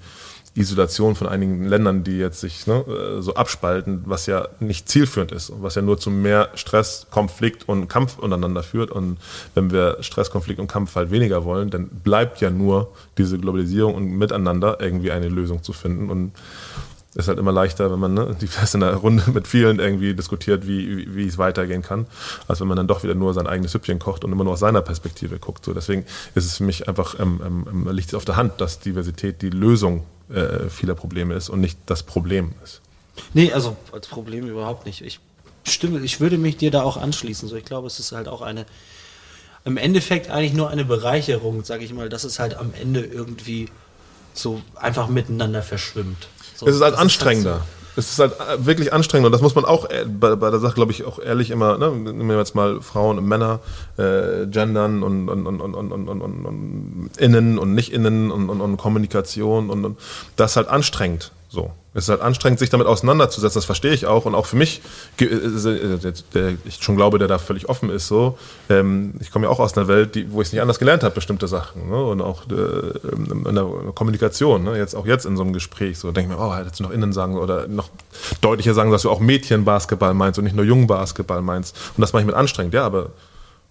Isolation von einigen Ländern, die jetzt sich ne, äh, so abspalten, was ja nicht zielführend ist und was ja nur zu mehr Stress, Konflikt und Kampf untereinander führt. Und wenn wir Stress, Konflikt und Kampf halt weniger wollen, dann bleibt ja nur diese Globalisierung und miteinander irgendwie eine Lösung zu finden. Und ist halt immer leichter, wenn man ne, die fest in der Runde *laughs* mit vielen irgendwie diskutiert, wie, wie, wie es weitergehen kann, als wenn man dann doch wieder nur sein eigenes Süppchen kocht und immer nur aus seiner Perspektive guckt. So, deswegen ist es für mich einfach, ähm, ähm, liegt es auf der Hand, dass Diversität die Lösung äh, vieler Probleme ist und nicht das Problem ist. Nee, also als Problem überhaupt nicht. Ich stimme, ich würde mich dir da auch anschließen. So, ich glaube, es ist halt auch eine, im Endeffekt eigentlich nur eine Bereicherung, sage ich mal, dass es halt am Ende irgendwie so einfach miteinander verschwimmt. So, es ist halt anstrengender. Es ist halt äh, wirklich anstrengend und das muss man auch äh, bei, bei der Sache, glaube ich, auch ehrlich immer, ne, nehmen wir jetzt mal Frauen und Männer, äh, gendern und, und, und, und, und, und, und, und innen und nicht innen und, und, und Kommunikation und, und das ist halt anstrengend. So. Es ist halt anstrengend, sich damit auseinanderzusetzen, das verstehe ich auch. Und auch für mich, äh, äh, der ich schon glaube, der da völlig offen ist, so. Ähm, ich komme ja auch aus einer Welt, wo ich es nicht anders gelernt habe, bestimmte Sachen. Ne? Und auch äh, in der Kommunikation, ne? jetzt auch jetzt in so einem Gespräch, so denke ich mir, oh, hättest du noch innen sagen oder noch deutlicher sagen, dass du auch Mädchenbasketball meinst und nicht nur Jungbasketball meinst. Und das mache ich mit anstrengend, ja, aber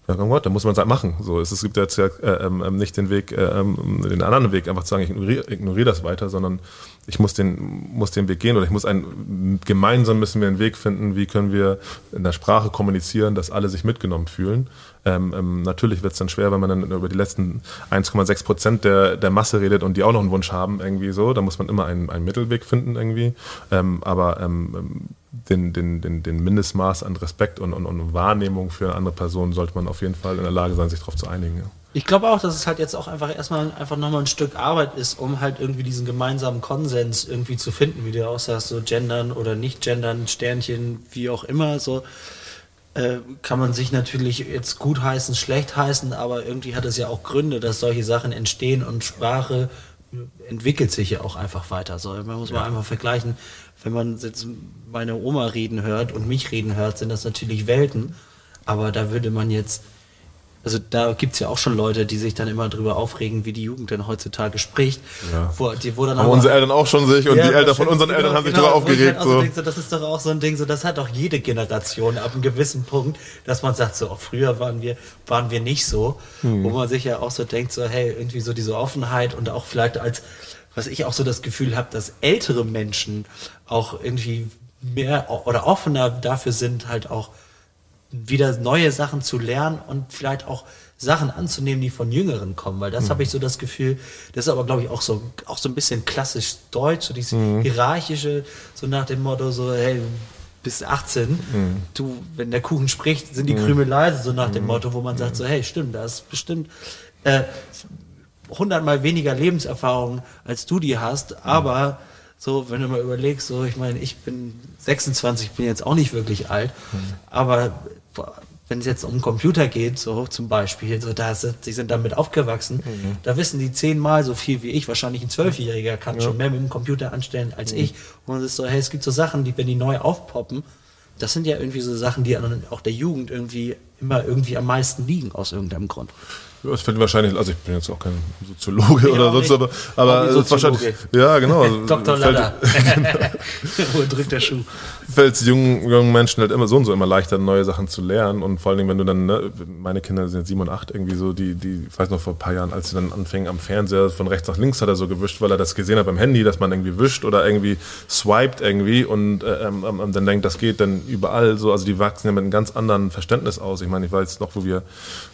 ja, komm Gott, dann muss man es halt machen. So, es, gibt jetzt ja äh, ähm, nicht den Weg, äh, ähm, den anderen Weg, einfach zu sagen, ich ignoriere, ignoriere das weiter, sondern ich muss den, muss den Weg gehen oder ich muss einen, gemeinsam müssen wir einen Weg finden, wie können wir in der Sprache kommunizieren, dass alle sich mitgenommen fühlen. Ähm, ähm, natürlich wird es dann schwer, wenn man dann über die letzten 1,6 Prozent der, der Masse redet und die auch noch einen Wunsch haben, irgendwie so. Da muss man immer einen, einen Mittelweg finden, irgendwie. Ähm, aber ähm, den, den, den, den Mindestmaß an Respekt und, und, und, Wahrnehmung für eine andere Person sollte man auf jeden Fall in der Lage sein, sich darauf zu einigen. Ja. Ich glaube auch, dass es halt jetzt auch einfach erstmal einfach nochmal ein Stück Arbeit ist, um halt irgendwie diesen gemeinsamen Konsens irgendwie zu finden, wie du auch sagst, so gendern oder nicht gendern, Sternchen, wie auch immer, so äh, kann man sich natürlich jetzt gut heißen, schlecht heißen, aber irgendwie hat es ja auch Gründe, dass solche Sachen entstehen und Sprache entwickelt sich ja auch einfach weiter. So, man muss ja. mal einfach vergleichen, wenn man jetzt meine Oma reden hört und mich reden hört, sind das natürlich Welten. Aber da würde man jetzt also da gibt es ja auch schon Leute, die sich dann immer drüber aufregen, wie die Jugend denn heutzutage spricht. Ja. Wo, die, wo dann haben unsere Eltern auch schon sich und ja, die Eltern von unseren genau, Eltern haben sich genau, darüber aufgeregt. Halt so. Denke, so, das ist doch auch so ein Ding, so das hat doch jede Generation ab einem gewissen Punkt, dass man sagt, so auch früher waren wir, waren wir nicht so, hm. wo man sich ja auch so denkt, so hey, irgendwie so diese Offenheit und auch vielleicht als, was ich auch so das Gefühl habe, dass ältere Menschen auch irgendwie mehr oder offener dafür sind, halt auch wieder neue Sachen zu lernen und vielleicht auch Sachen anzunehmen, die von Jüngeren kommen, weil das mhm. habe ich so das Gefühl, das ist aber glaube ich auch so auch so ein bisschen klassisch deutsch, so dieses mhm. hierarchische, so nach dem Motto so hey bis 18, mhm. du wenn der Kuchen spricht, sind die mhm. Krümel leise, so nach dem mhm. Motto, wo man sagt so hey stimmt, da ist bestimmt äh, hundertmal weniger Lebenserfahrung als du die hast, aber So, wenn du mal überlegst, so, ich meine, ich bin 26, bin jetzt auch nicht wirklich alt, aber wenn es jetzt um Computer geht, so zum Beispiel, so da sind, sie sind damit aufgewachsen, da wissen die zehnmal so viel wie ich. Wahrscheinlich ein Zwölfjähriger kann schon mehr mit dem Computer anstellen als ich. Und es ist so, hey, es gibt so Sachen, die, wenn die neu aufpoppen, das sind ja irgendwie so Sachen, die auch der Jugend irgendwie immer irgendwie am meisten liegen aus irgendeinem Grund. Ja, Das fällt wahrscheinlich, also ich bin jetzt auch kein Soziologe Ich oder sonst, aber, aber es ist wahrscheinlich, ja, genau. *laughs* Dr. fällt- Ladder. *laughs* *laughs* Wo drückt der Schuh? Fällt es jungen, jungen Menschen halt immer so und so immer leichter, neue Sachen zu lernen. Und vor allen Dingen, wenn du dann, ne, meine Kinder sind jetzt sieben und acht, irgendwie so, die, die, ich weiß noch vor ein paar Jahren, als sie dann anfingen am Fernseher von rechts nach links hat er so gewischt, weil er das gesehen hat beim Handy, dass man irgendwie wischt oder irgendwie swiped irgendwie und äh, ähm, ähm, dann denkt, das geht dann überall so. Also die wachsen ja mit einem ganz anderen Verständnis aus. Ich meine, ich weiß noch, wo wir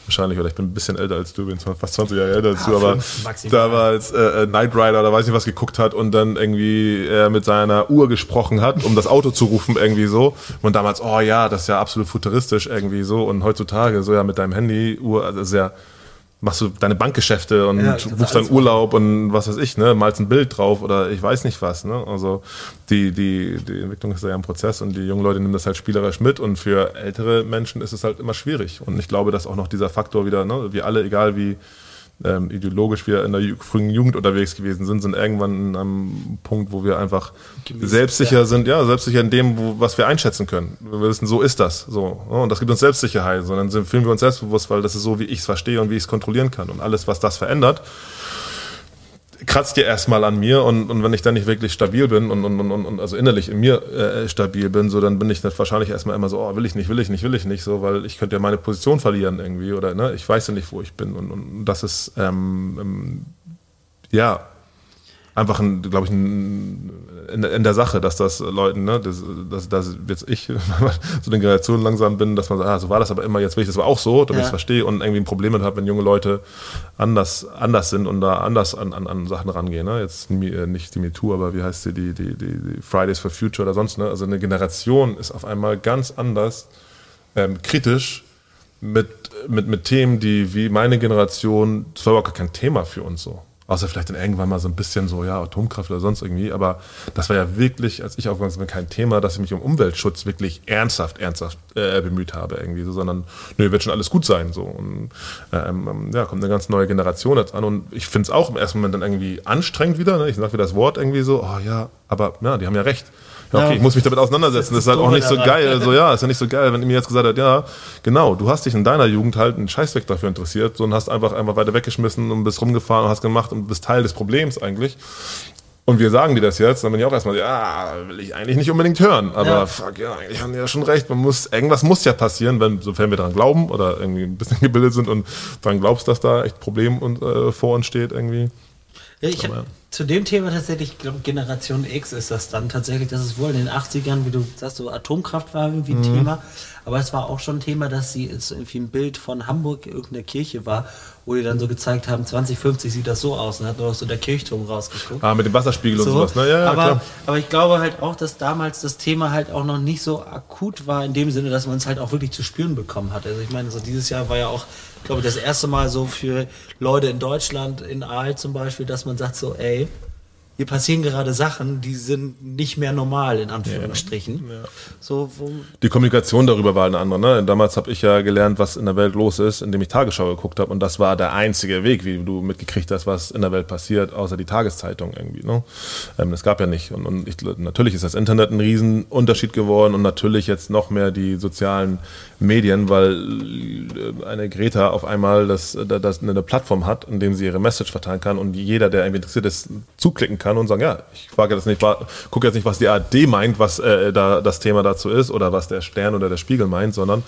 wahrscheinlich, oder ich bin ein bisschen älter als du, bin fast 20 Jahre älter als Ah, du, aber fünf maximal. da war als äh, äh, Knight Rider oder weiß nicht was geguckt hat und dann irgendwie er mit seiner Uhr gesprochen hat, um das Auto zu rufen irgendwie so. Und damals, oh ja, das ist ja absolut futuristisch irgendwie so. Und heutzutage so ja mit deinem Handy, Uhr, also ist ja machst du deine Bankgeschäfte und Ja, buchst dann Urlaub und was weiß ich, ne, malst ein Bild drauf oder ich weiß nicht was, ne? Also die, die, die Entwicklung ist ja ein Prozess und die jungen Leute nehmen das halt spielerisch mit und für ältere Menschen ist es halt immer schwierig. Und ich glaube, dass auch noch dieser Faktor wieder, ne, wir alle, egal wie ähm, ideologisch wir in der frühen Jugend unterwegs gewesen sind, sind irgendwann am Punkt, wo wir einfach Gemäß- selbstsicher sind, ja, selbstsicher in dem, wo, was wir einschätzen können. Wir wissen, so ist das, so. Und das gibt uns Selbstsicherheit, sondern fühlen wir uns selbstbewusst, weil das ist so, wie ich es verstehe und wie ich es kontrollieren kann. Und alles, was das verändert, kratzt dir erstmal an mir und, und wenn ich dann nicht wirklich stabil bin und, und, und, und also innerlich in mir äh, stabil bin, so dann bin ich dann wahrscheinlich erstmal immer so, oh, will ich nicht, will ich nicht, will ich nicht, so, weil ich könnte ja meine Position verlieren irgendwie oder ne, ich weiß ja nicht, wo ich bin und, und das ist ähm, ähm, ja einfach ein, glaube ich, ein, in, in der Sache, dass das Leuten, ne, das, das, das jetzt ich *laughs* so eine Generation langsam bin, dass man sagt, ah, so war das aber immer, jetzt will ich das aber auch so, damit Ja. ich es verstehe und irgendwie ein Problem mit habe, wenn junge Leute anders, anders sind und da anders an, an, an Sachen rangehen. Ne? Jetzt äh, nicht die MeToo, aber wie heißt die, die, die, die, Fridays for Future oder sonst, ne? Also eine Generation ist auf einmal ganz anders ähm, kritisch mit, mit, mit Themen, die wie meine Generation, das war überhaupt gar kein Thema für uns so. Außer vielleicht dann irgendwann mal so ein bisschen so, ja, Atomkraft oder sonst irgendwie. Aber das war ja wirklich, als ich aufgewachsen bin, kein Thema, dass ich mich um Umweltschutz wirklich ernsthaft, ernsthaft äh, bemüht habe irgendwie so, sondern nö, wird schon alles gut sein so. Und ähm, ähm, ja, kommt eine ganz neue Generation jetzt an und ich finde es auch im ersten Moment dann irgendwie anstrengend wieder. Ne? Ich sage wieder das Wort irgendwie so, oh ja, aber ja, die haben ja recht. Ja, okay, ich muss mich damit auseinandersetzen. Das ist Das halt ist auch das nicht so geil. Also ja, ist ja nicht so geil, wenn ihr mir jetzt gesagt hat, ja, genau, du hast dich in deiner Jugend halt einen Scheißweg dafür interessiert so, und hast einfach einfach weiter weggeschmissen und bist rumgefahren und hast gemacht und bist Teil des Problems eigentlich. Und wir sagen dir das jetzt, dann bin ich auch erstmal, ja, will ich eigentlich nicht unbedingt hören. Aber Ja. fuck, ja, eigentlich haben die ja schon recht. Man muss, irgendwas muss ja passieren, wenn, sofern wir daran glauben oder irgendwie ein bisschen *laughs* gebildet sind und daran glaubst, dass da echt Problem und, äh, vor uns steht irgendwie. Ja, ich hab, Aber- zu dem Thema tatsächlich, ich glaube, Generation X ist das dann tatsächlich, dass es wohl in den 80ern, wie du sagst, so Atomkraft war irgendwie ein Thema, aber es war auch schon ein Thema, dass sie es irgendwie ein Bild von Hamburg, irgendeiner Kirche war, wo die dann so gezeigt haben, 2050 sieht das so aus und hat nur noch so der Kirchturm rausgeguckt. Ah, mit dem Wasserspiegel und So, sowas, ne? Ja, ja, aber, klar. aber ich glaube halt auch, dass damals das Thema halt auch noch nicht so akut war, in dem Sinne, dass man es halt auch wirklich zu spüren bekommen hat. Also ich meine, so dieses Jahr war ja auch, glaube ich, das erste Mal so für Leute in Deutschland, in Aal zum Beispiel, dass man sagt so, ey, hier passieren gerade Sachen, die sind nicht mehr normal, in Anführungsstrichen. So, wo, Die Kommunikation darüber war eine andere. Ne? Damals habe ich ja gelernt, was in der Welt los ist, indem ich Tagesschau geguckt habe. Und das war der einzige Weg, wie du mitgekriegt hast, was in der Welt passiert, außer die Tageszeitung irgendwie. Ne? Ähm, das gab ja nicht. Und, und ich, natürlich ist das Internet ein Riesenunterschied geworden und natürlich jetzt noch mehr die sozialen Medien, weil äh, eine Greta auf einmal das, das eine Plattform hat, in dem sie ihre Message verteilen kann und jeder, der irgendwie interessiert ist, zuklicken kann und sagen, ja, ich frage jetzt nicht, gucke jetzt nicht, was die ARD meint, was äh, da das Thema dazu ist oder was der Stern oder der Spiegel meint, sondern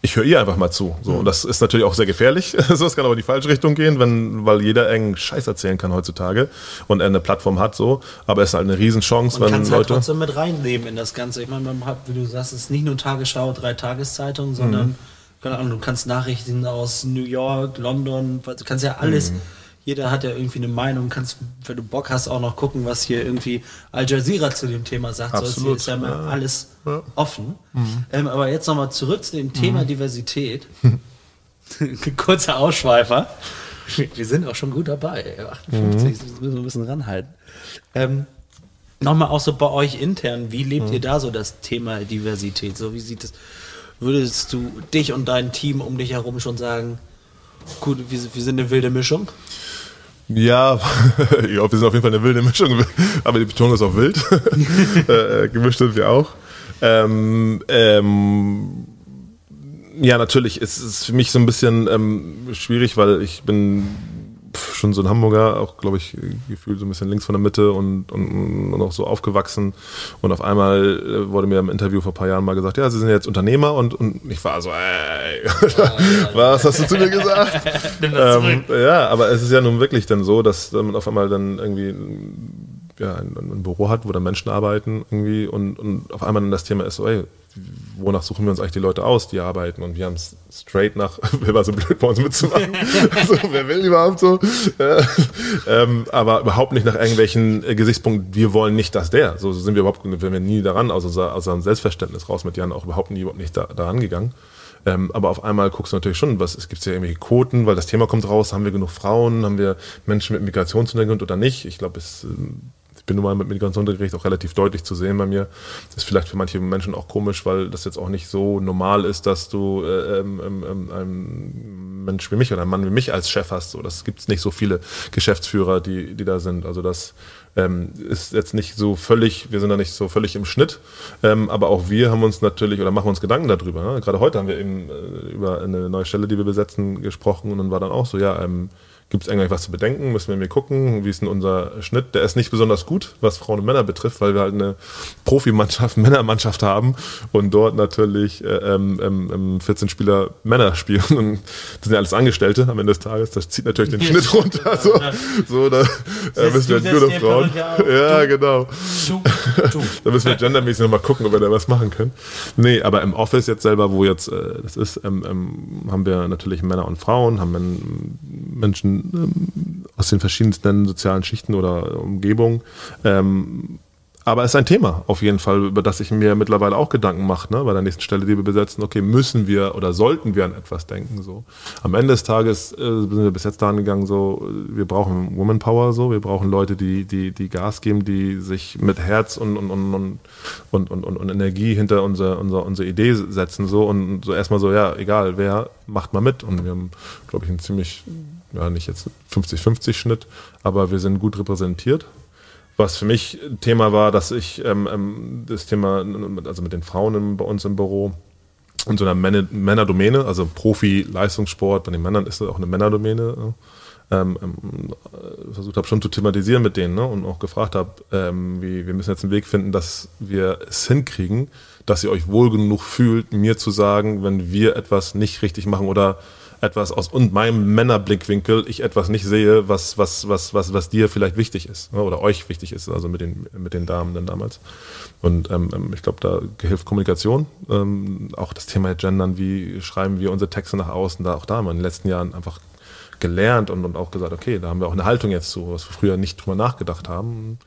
ich höre ihr einfach mal zu. So, und das ist natürlich auch sehr gefährlich. *laughs* so, es kann aber in die falsche Richtung gehen, wenn, weil jeder engen Scheiß erzählen kann heutzutage und er eine Plattform hat, so. Aber es ist halt eine Riesenchance, man wenn halt Leute. trotzdem mit reinnehmen in das Ganze. Ich meine, man hat, wie du sagst, es ist nicht nur Tagesschau, drei Tageszeitungen, sondern, keine Ahnung, du kannst Nachrichten aus New York, London, du kannst ja alles, jeder hat ja irgendwie eine Meinung, kannst, wenn du Bock hast, auch noch gucken, was hier irgendwie Al Jazeera zu dem Thema sagt. So, Absolut, es ist ja immer alles Ja. offen. Ähm, aber jetzt nochmal zurück zu dem Thema Diversität. *laughs* Kurzer Ausschweifer. Wir sind auch schon gut dabei. 58, das müssen wir ein bisschen ranhalten. Ähm, Nochmal auch so bei euch intern, wie lebt mhm. ihr da so das Thema Diversität? So, wie sieht es, würdest du dich und dein Team um dich herum schon sagen, gut, wir, wir sind eine wilde Mischung? Ja, *laughs* ja, wir sind auf jeden Fall eine wilde Mischung, aber die Betonung ist auch wild. *laughs* Äh, äh, gemischt sind wir auch. Ähm, ähm, ja, natürlich ist es für mich so ein bisschen ähm, schwierig, weil ich bin schon so ein Hamburger, auch glaube ich gefühlt so ein bisschen links von der Mitte und, und, und auch so aufgewachsen. Und auf einmal äh, wurde mir im Interview vor ein paar Jahren mal gesagt, ja, Sie sind jetzt Unternehmer und, und ich war so, ey, *laughs* was hast du zu mir gesagt? *laughs* ähm, ja, aber es ist ja nun wirklich dann so, dass man auf einmal dann irgendwie ja, ein, ein, Büro hat, wo da Menschen arbeiten irgendwie und, und auf einmal dann das Thema ist so, ey, wonach suchen wir uns eigentlich die Leute aus, die arbeiten? Und wir haben es straight nach, *laughs* wer war so blöd bei uns mitzumachen? *laughs* also, wer will überhaupt so? Äh, ähm, aber überhaupt nicht nach irgendwelchen äh, Gesichtspunkten, wir wollen nicht, dass der. So sind wir überhaupt, wenn wir nie daran, aus, unser, aus unserem Selbstverständnis raus mit Jan auch überhaupt nie überhaupt nicht da, daran gegangen. Ähm, aber auf einmal guckst du natürlich schon, was es gibt ja irgendwelche Quoten, weil das Thema kommt raus, haben wir genug Frauen, haben wir Menschen mit Migrationshintergrund oder nicht? Ich glaube, es ähm, bin nun mal mit Migrationsunterricht auch relativ deutlich zu sehen bei mir. Das ist vielleicht für manche Menschen auch komisch, weil das jetzt auch nicht so normal ist, dass du äh, ähm, ähm, ähm einen Mensch wie mich oder einen Mann wie mich als Chef hast. So, das gibt es nicht so viele Geschäftsführer, die, die da sind. Also das ähm, ist jetzt nicht so völlig, wir sind da nicht so völlig im Schnitt, ähm, aber auch wir haben uns natürlich oder machen uns Gedanken darüber. Ne? Gerade heute haben wir eben äh, über eine neue Stelle, die wir besetzen, gesprochen und dann war dann auch so, ja, ähm, Gibt es eigentlich was zu bedenken? Müssen wir mir gucken, wie ist denn unser Schnitt? Der ist nicht besonders gut, was Frauen und Männer betrifft, weil wir halt eine Profimannschaft, *laughs* Männermannschaft haben und dort natürlich äh, ähm, ähm, 14 Spieler Männer spielen. Und das sind ja alles Angestellte am Ende des Tages. Das zieht natürlich den *laughs* Schnitt runter. So, so da äh, müssen wir nur Frauen. Ja, genau. *laughs* da müssen wir gendermäßig nochmal gucken, ob wir da was machen können. Nee, aber im Office jetzt selber, wo jetzt äh, das ist, ähm, ähm, haben wir natürlich Männer und Frauen, haben Menschen ähm, aus den verschiedensten sozialen Schichten oder Umgebungen. Ähm, aber es ist ein Thema auf jeden Fall, über das ich mir mittlerweile auch Gedanken mache, ne? bei der nächsten Stelle, die wir besetzen. Okay, müssen wir oder sollten wir an etwas denken? So. Am Ende des Tages äh, sind wir bis jetzt daran gegangen, so, wir brauchen Woman Power, so, wir brauchen Leute, die, die, die Gas geben, die sich mit Herz und, und, und, und, und, und, Energie hinter unser, unser, unsere Idee setzen. So, und so erstmal so, ja, egal, wer macht mal mit. Und wir haben, glaube ich, einen ziemlich ja nicht jetzt 50-50 Schnitt, aber wir sind gut repräsentiert. Was für mich Thema war, dass ich ähm, ähm das Thema, also mit den Frauen im, bei uns im Büro, in so einer Männerdomäne, also Profi-Leistungssport, bei den Männern ist das auch eine Männerdomäne, ähm, ähm, versucht habe schon zu thematisieren mit denen ne? und auch gefragt habe, ähm, wie, wir müssen jetzt einen Weg finden, dass wir es hinkriegen, dass ihr euch wohl genug fühlt, mir zu sagen, wenn wir etwas nicht richtig machen oder etwas aus und meinem Männerblickwinkel ich etwas nicht sehe, was, was, was, was, was dir vielleicht wichtig ist ne, oder euch wichtig ist, also mit den, mit den Damen dann damals. Und ähm, ähm, ich glaube, da hilft Kommunikation, ähm, auch das Thema Gendern, wie schreiben wir unsere Texte nach außen, da auch da haben wir in den letzten Jahren einfach gelernt und, und auch gesagt, okay, da haben wir auch eine Haltung jetzt zu, was wir früher nicht drüber nachgedacht haben.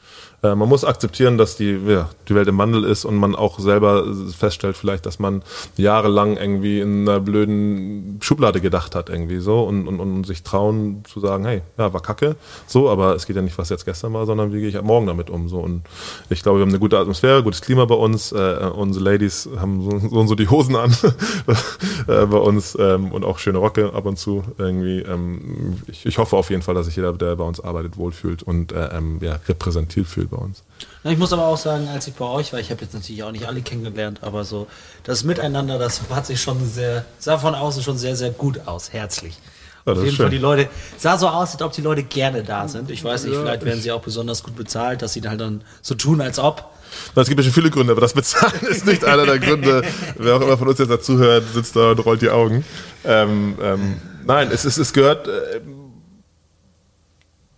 Äh, man muss akzeptieren, dass die, ja, die Welt im Wandel ist und man auch selber feststellt vielleicht, dass man jahrelang irgendwie in einer blöden Schublade gedacht hat irgendwie so und, und, und sich trauen zu sagen, hey, ja, war kacke, so, aber es geht ja nicht, was jetzt gestern war, sondern wie gehe ich morgen damit um, so und ich glaube, wir haben eine gute Atmosphäre, gutes Klima bei uns, äh, unsere Ladies haben so, so und so die Hosen an *laughs* äh, bei uns ähm, und auch schöne Rocke ab und zu irgendwie. Ähm, ich, ich hoffe auf jeden Fall, dass sich jeder, der bei uns arbeitet, wohlfühlt und äh, ähm, ja, repräsentiert fühlt bei uns. Ich muss aber auch sagen, als ich bei euch war, ich habe jetzt natürlich auch nicht alle kennengelernt, aber so das Miteinander, das hat sich schon sehr, sah von außen schon sehr, sehr gut aus, herzlich. Ja, Auf jeden Fall die Leute, sah so aus, als ob die Leute gerne da sind. Ich weiß nicht, ja, vielleicht werden sie auch besonders gut bezahlt, dass sie halt dann so tun, als ob. Es gibt ja schon viele Gründe, aber das Bezahlen *laughs* ist nicht einer der Gründe. Wer auch immer von uns jetzt dazuhört, sitzt da und rollt die Augen. Ähm, ähm, nein, es, es, es gehört, äh,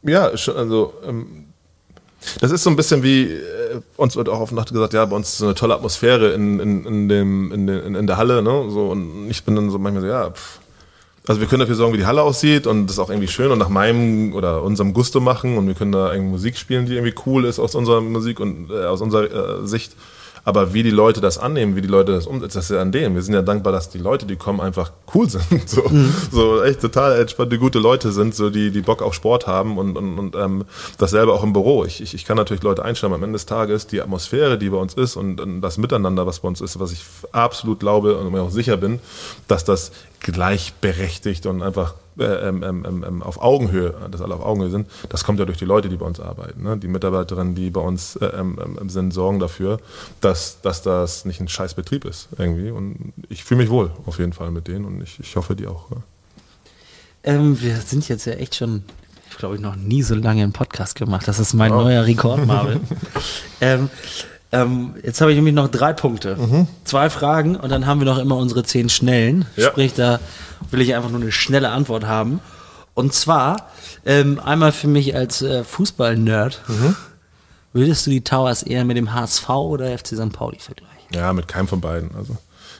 ja, also, ähm, das ist so ein bisschen wie, äh, uns wird auch auf Nacht gesagt, ja, bei uns ist so eine tolle Atmosphäre in, in, in, dem, in, in, in der Halle, ne? So, und ich bin dann so manchmal so, ja, pff. Also wir können dafür sorgen, wie die Halle aussieht und das auch irgendwie schön und nach meinem oder unserem Gusto machen und wir können da irgendwie Musik spielen, die irgendwie cool ist aus unserer Musik und äh, aus unserer äh, Sicht. Aber wie die Leute das annehmen, wie die Leute das umsetzen, das ist ja an denen. Wir sind ja dankbar, dass die Leute, die kommen, einfach cool sind. *laughs* So, mhm. so echt total entspannte, gute Leute sind, so die, die Bock auf Sport haben und, und, und ähm, dasselbe auch im Büro. Ich, ich, ich kann natürlich Leute einstellen, am Ende des Tages die Atmosphäre, die bei uns ist und, und das Miteinander, was bei uns ist, was ich absolut glaube und mir auch sicher bin, dass das gleichberechtigt und einfach äh, ähm, ähm, ähm, ähm, auf Augenhöhe, dass alle auf Augenhöhe sind, das kommt ja durch die Leute, die bei uns arbeiten. Ne? Die Mitarbeiterinnen, die bei uns äh, ähm, sind, sorgen dafür, dass, dass das nicht ein scheiß Betrieb ist irgendwie. Und ich fühle mich wohl auf jeden Fall mit denen und ich, ich hoffe, die auch. Ja. wir sind jetzt ja echt schon ich glaube ich, noch nie so lange einen Podcast gemacht. Das ist mein oh. neuer Rekord, Marvin. *laughs* ähm, ähm, jetzt habe ich nämlich noch drei Punkte. Mhm. Zwei Fragen und dann haben wir noch immer unsere zehn Schnellen. Ja. Sprich, da will ich einfach nur eine schnelle Antwort haben. Und zwar ähm, einmal für mich als äh, Fußball-Nerd. Mhm. Würdest du die Towers eher mit dem HSV oder FC St. Pauli vergleichen? Ja, mit keinem von beiden. Also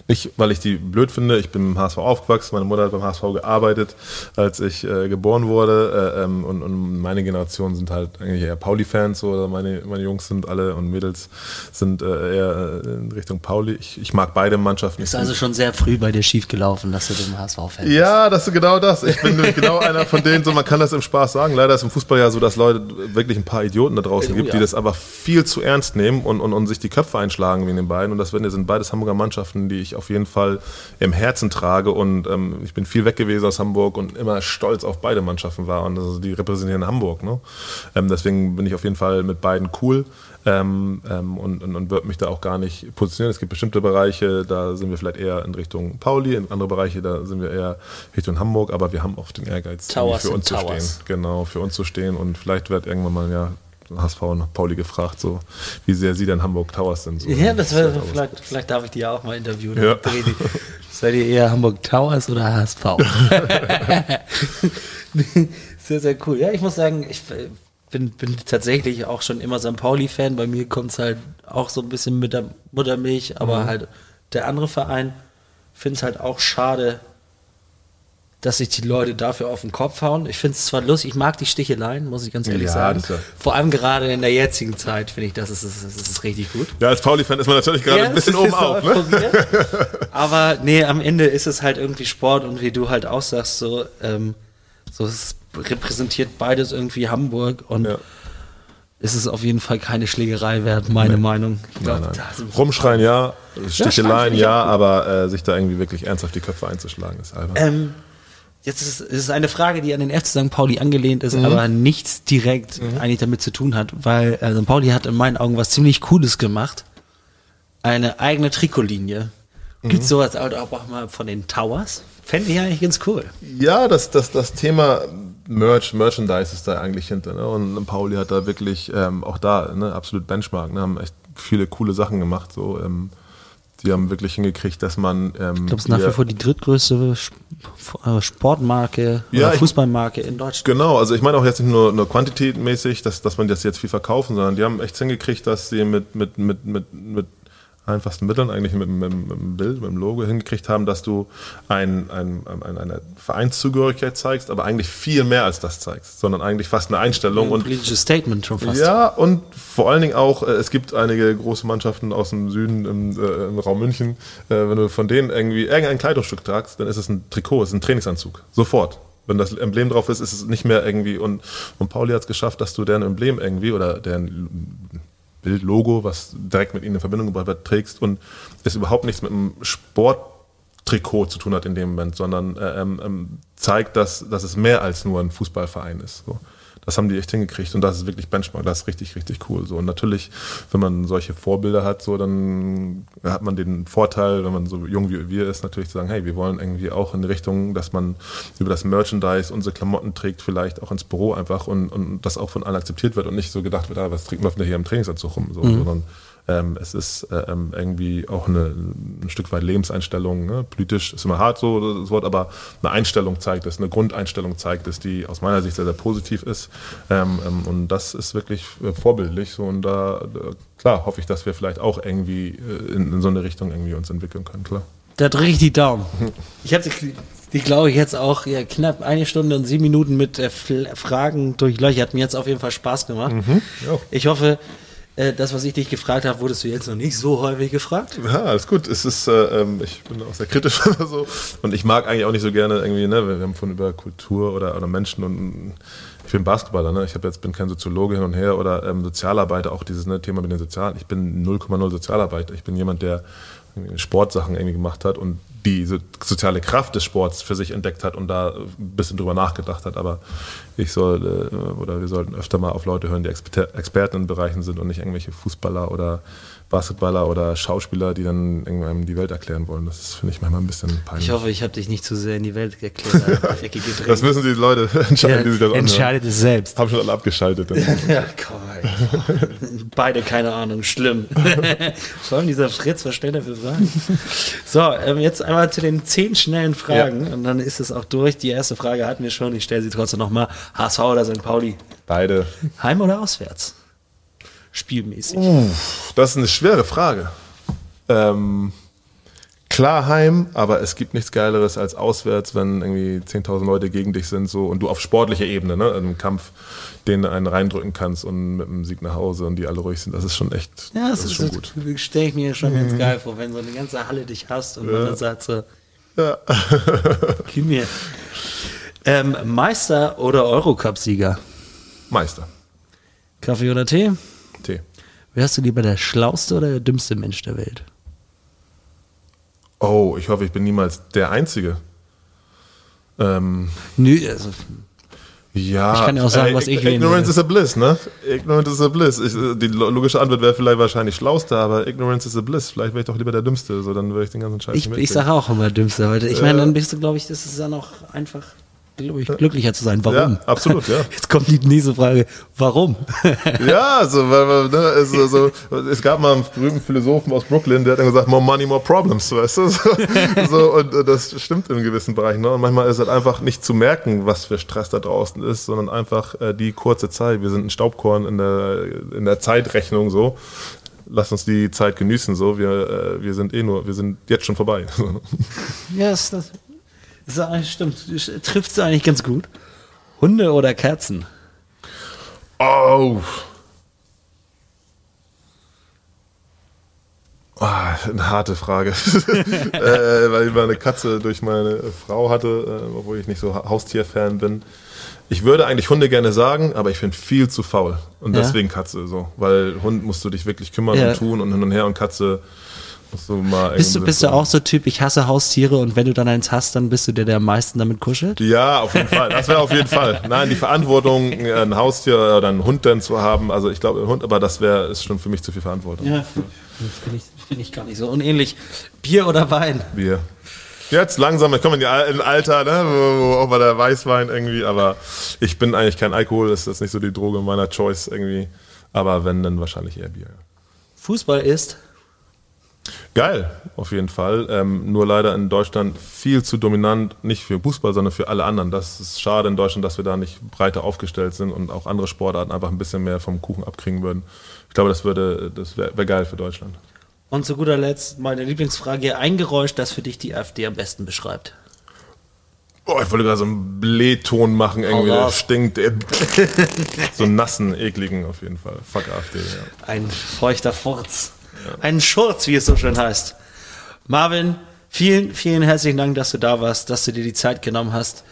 nicht, weil ich die blöd finde. Ich bin im HSV aufgewachsen. Meine Mutter hat beim HSV gearbeitet, als ich äh, geboren wurde. Äh, ähm, und, und, meine Generation sind halt eigentlich eher Pauli-Fans. So, oder meine, meine Jungs sind alle und Mädels sind äh, eher äh, in Richtung Pauli. Ich, ich mag beide Mannschaften. Ist also schon sehr früh bei dir schief gelaufen, dass du dem HSV-Fan bist. Ja, das ist genau das. Ich bin *laughs* genau einer von denen. So, man kann das im Spaß sagen. Leider ist im Fußball ja so, dass Leute wirklich ein paar Idioten da draußen oh, gibt, ja. die das aber viel zu ernst nehmen und, und, und sich die Köpfe einschlagen wegen den beiden. Und das sind beides Hamburger Mannschaften, die ich auf jeden Fall im Herzen trage. Und ähm, ich bin viel weg gewesen aus Hamburg und immer stolz auf beide Mannschaften war. Und also die repräsentieren Hamburg. Ne? Ähm, deswegen bin ich auf jeden Fall mit beiden cool. Ähm, ähm, und, und, und würde mich da auch gar nicht positionieren. Es gibt bestimmte Bereiche, da sind wir vielleicht eher in Richtung Pauli, in andere Bereiche, da sind wir eher Richtung Hamburg, aber wir haben auch den Ehrgeiz, Towers für uns zu stehen. Genau, für uns zu stehen und vielleicht wird irgendwann mal ja HSV nach Pauli gefragt, so wie sehr sie denn Hamburg Towers sind. So ja, das wäre vielleicht, vielleicht darf ich die ja auch mal interviewen. Ja. *laughs* Seid ihr eher Hamburg Towers oder HSV? *laughs* *laughs* sehr, sehr cool. Ja, ich muss sagen, ich bin, bin tatsächlich auch schon immer St. Pauli-Fan. Bei mir kommt es halt auch so ein bisschen mit der Muttermilch, aber mhm. halt der andere Verein finde es halt auch schade, dass sich die Leute dafür auf den Kopf hauen. Ich finde es zwar lustig, ich mag die Sticheleien, muss ich ganz ehrlich ja, sagen. Ja Vor allem gerade in der jetzigen Zeit finde ich, das ist, das, ist, das ist richtig gut. Ja, als Pauli-Fan ist man natürlich gerade ja, ein bisschen oben auf. Ne? *laughs* Aber nee, am Ende ist es halt irgendwie Sport und wie du halt auch sagst, so, ähm, so es repräsentiert beides irgendwie Hamburg und ist es auf jeden Fall keine Schlägerei wert, meine nee. Meinung. Glaub, nein, nein. Rumschreien ja, Sticheleien ja, aber äh, sich da irgendwie wirklich ernsthaft die Köpfe einzuschlagen ist albern. Ähm, Jetzt ist es eine Frage, die an den FC St. Pauli angelehnt ist, mhm. aber nichts direkt mhm. eigentlich damit zu tun hat, weil äh, St. Pauli hat in meinen Augen was ziemlich Cooles gemacht. Eine eigene Trikotlinie. Mhm. Gibt sowas auch mal von den Towers? Fände ich eigentlich ganz cool. Ja, das, das, das Thema Merch, Merchandise ist da eigentlich hinter. Ne? Und Pauli hat da wirklich ähm, auch da ne, absolut Benchmark. Ne? Haben echt viele coole Sachen gemacht. So, ähm, die haben wirklich hingekriegt, dass man. Ähm, ich glaube, es ist nach wie vor die drittgrößte äh, Sportmarke ja, oder Fußballmarke in Deutschland. Genau, also ich meine auch jetzt nicht nur, nur quantitätmäßig, dass, dass man das jetzt viel verkaufen, sondern die haben echt hingekriegt, dass sie mit, mit, mit, mit, mit einfachsten Mitteln, eigentlich mit, mit, mit, dem Bild, mit dem Logo hingekriegt haben, dass du ein, ein, ein, eine Vereinszugehörigkeit zeigst, aber eigentlich viel mehr als das zeigst, sondern eigentlich fast eine Einstellung. Ein politisches Statement schon fast. Ja, und vor allen Dingen auch, äh, es gibt einige große Mannschaften aus dem Süden im, äh, im Raum München, äh, wenn du von denen irgendwie irgendein Kleidungsstück tragst, dann ist es ein Trikot, es ist ein Trainingsanzug. Sofort wenn das Emblem drauf ist, ist es nicht mehr irgendwie und, und Pauli hat es geschafft, dass du deren Emblem irgendwie oder deren Bildlogo, was direkt mit ihnen in Verbindung gebracht wird, trägst und es überhaupt nichts mit einem Sporttrikot zu tun hat in dem Moment, sondern äh, ähm, ähm, zeigt, dass, dass es mehr als nur ein Fußballverein ist. So das haben die echt hingekriegt und das ist wirklich Benchmark, das ist richtig, richtig cool. So. Und natürlich, wenn man solche Vorbilder hat, so, dann hat man den Vorteil, wenn man so jung wie wir ist, natürlich zu sagen, hey, wir wollen irgendwie auch in die Richtung, dass man über das Merchandise unsere Klamotten trägt, vielleicht auch ins Büro einfach und, und das auch von allen akzeptiert wird und nicht so gedacht wird, ah, was trinken wir denn hier im Trainingsanzug rum, so, mhm. sondern ähm, es ist äh, ähm, irgendwie auch eine, ein Stück weit Lebenseinstellung. Ne? Politisch ist immer hart so das Wort, aber eine Einstellung zeigt es, eine Grundeinstellung zeigt es, die aus meiner Sicht sehr, sehr positiv ist. Ähm, ähm, und das ist wirklich äh, vorbildlich. So, und da, klar, hoffe ich, dass wir vielleicht auch irgendwie äh, in, in, so eine Richtung irgendwie uns entwickeln können, klar. Da drücke ich die Daumen. Ich habe die, glaube ich, jetzt auch ja, knapp eine Stunde und sieben Minuten mit äh, Fragen durchlöchert. Hat mir jetzt auf jeden Fall Spaß gemacht. Mhm, ich hoffe, das, was ich dich gefragt habe, wurdest du jetzt noch nicht so häufig gefragt? Ja, alles gut. Es ist, äh, ähm, ich bin auch sehr kritisch *laughs* oder so. Und ich mag eigentlich auch nicht so gerne irgendwie, ne, wir haben von über Kultur oder, oder Menschen und ich bin Basketballer, ne? Ich habe jetzt bin kein Soziologe hin und her oder ähm, Sozialarbeiter, auch dieses ne, Thema mit den Sozialen. Ich bin 0,0 Sozialarbeiter. Ich bin jemand, der Sportsachen irgendwie gemacht hat und die soziale Kraft des Sports für sich entdeckt hat und da ein bisschen drüber nachgedacht hat. Aber ich soll äh, oder wir sollten öfter mal auf Leute hören, die Experten in Bereichen sind und nicht irgendwelche Fußballer oder Basketballer oder Schauspieler, die dann irgendwann die Welt erklären wollen. Das finde ich manchmal ein bisschen peinlich. Ich hoffe, ich habe dich nicht zu sehr in die Welt erklärt. das müssen die Leute *laughs* entscheiden, ja, die sich das Entscheidet es selbst. Haben schon alle abgeschaltet. *laughs* ja, komm, Beide keine Ahnung, schlimm. *laughs* Vor allem dieser Fritz, was stellt er für Fragen? So, ähm, jetzt einmal zu den zehn schnellen Fragen ja. und dann ist es auch durch. Die erste Frage hatten wir schon, ich stelle sie trotzdem nochmal. HSV oder St. Pauli? Beide. Heim oder auswärts? Spielmäßig? Uff, das ist eine schwere Frage. Ähm, klar heim, aber es gibt nichts Geileres als auswärts, wenn irgendwie 10.000 Leute gegen dich sind so und du auf sportlicher Ebene, ne, im Kampf, den einen reindrücken kannst und mit dem Sieg nach Hause und die alle ruhig sind. Das ist schon echt. Ja, das, das ist, schon gut. Stelle ich mir schon mhm. ganz geil vor, wenn so eine ganze Halle dich hast und ja. dann sagt so, ja. *laughs* gib mir. Ähm, Meister oder Eurocup-Sieger? Meister. Kaffee oder Tee? Tee. Wärst du lieber der schlauste oder der dümmste Mensch der Welt? Oh, ich hoffe, ich bin niemals der Einzige. Ähm, Nö, also. Ja, ich kann ja auch sagen, äh, was ich Ignorance is a bliss, ne? Ignorance is a bliss. Ich, die logische Antwort wäre vielleicht wahrscheinlich schlauste, aber Ignorance is a bliss. Vielleicht wäre ich doch lieber der Dümmste, so dann würde ich den ganzen Scheiß Ich, ich sage auch immer Dümmste, weil ich meine, dann bist du, glaube ich, das ist dann auch einfach glaube ich, glücklicher zu sein. Warum? Ja, absolut, ja. *laughs* Jetzt kommt die nächste Frage. Warum? *laughs* ja, also, weil, ne, es, also, es gab mal einen berühmten Philosophen aus Brooklyn, der hat dann gesagt, more money, more problems, weißt du? *laughs* So, so und äh, das stimmt in gewissen Bereichen. Ne? Und manchmal ist es halt einfach nicht zu merken, was für Stress da draußen ist, sondern einfach äh, die kurze Zeit. Wir sind ein Staubkorn in der, in der Zeitrechnung so. Lass uns die Zeit genießen, so. Wir, äh, wir sind eh nur, wir sind jetzt schon vorbei. ja, yes, das das stimmt, trifft es eigentlich ganz gut. Hunde oder Kerzen? Oh. Oh, eine harte Frage. *laughs* äh, weil ich mal eine Katze durch meine Frau hatte, äh, obwohl ich nicht so Haustierfan bin. Ich würde eigentlich Hunde gerne sagen, aber ich bin viel zu faul. Und ja. deswegen Katze so. Weil Hund musst du dich wirklich kümmern ja. und tun und hin und her und Katze so bist du, bist du auch so Typ, ich hasse Haustiere und wenn du dann eins hast, dann bist du der, der am meisten damit kuschelt? Ja, auf jeden Fall. Das wäre auf jeden Fall. Nein, die Verantwortung, ein Haustier oder einen Hund dann zu haben, also ich glaube, ein Hund, aber das wäre ist schon für mich zu viel Verantwortung. Ja, finde ich, find ich gar nicht so unähnlich. Bier oder Wein? Bier. Jetzt langsam, ich komme in ein Alter, ne, wo, wo auch mal der Weißwein irgendwie, aber ich bin eigentlich kein Alkohol, das ist nicht so die Droge meiner Choice irgendwie. Aber wenn, dann wahrscheinlich eher Bier. Fußball ist Geil, auf jeden Fall. Ähm, nur leider in Deutschland viel zu dominant, nicht für Fußball, sondern für alle anderen. Das ist schade in Deutschland, dass wir da nicht breiter aufgestellt sind und auch andere Sportarten einfach ein bisschen mehr vom Kuchen abkriegen würden. Ich glaube, das würde, das wäre wär geil für Deutschland. Und zu guter Letzt meine Lieblingsfrage: Ein Geräusch, das für dich die AfD am besten beschreibt? Oh, ich wollte gerade so einen Blähton machen, irgendwie, der stinkt. *laughs* so einen nassen, ekligen auf jeden Fall. Fuck AfD, ja. Ein feuchter Furz. Einen Schurz, wie es so schön heißt. Marvin, vielen, vielen herzlichen Dank, dass du da warst, dass du dir die Zeit genommen hast.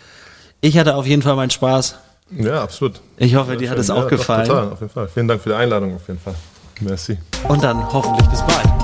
Ich hatte auf jeden Fall meinen Spaß. Ja, absolut. Ich hoffe, ja, dir hat es auch ja, gefallen. Total, auf jeden Fall. Vielen Dank für die Einladung, auf jeden Fall. Merci. Und dann hoffentlich bis bald.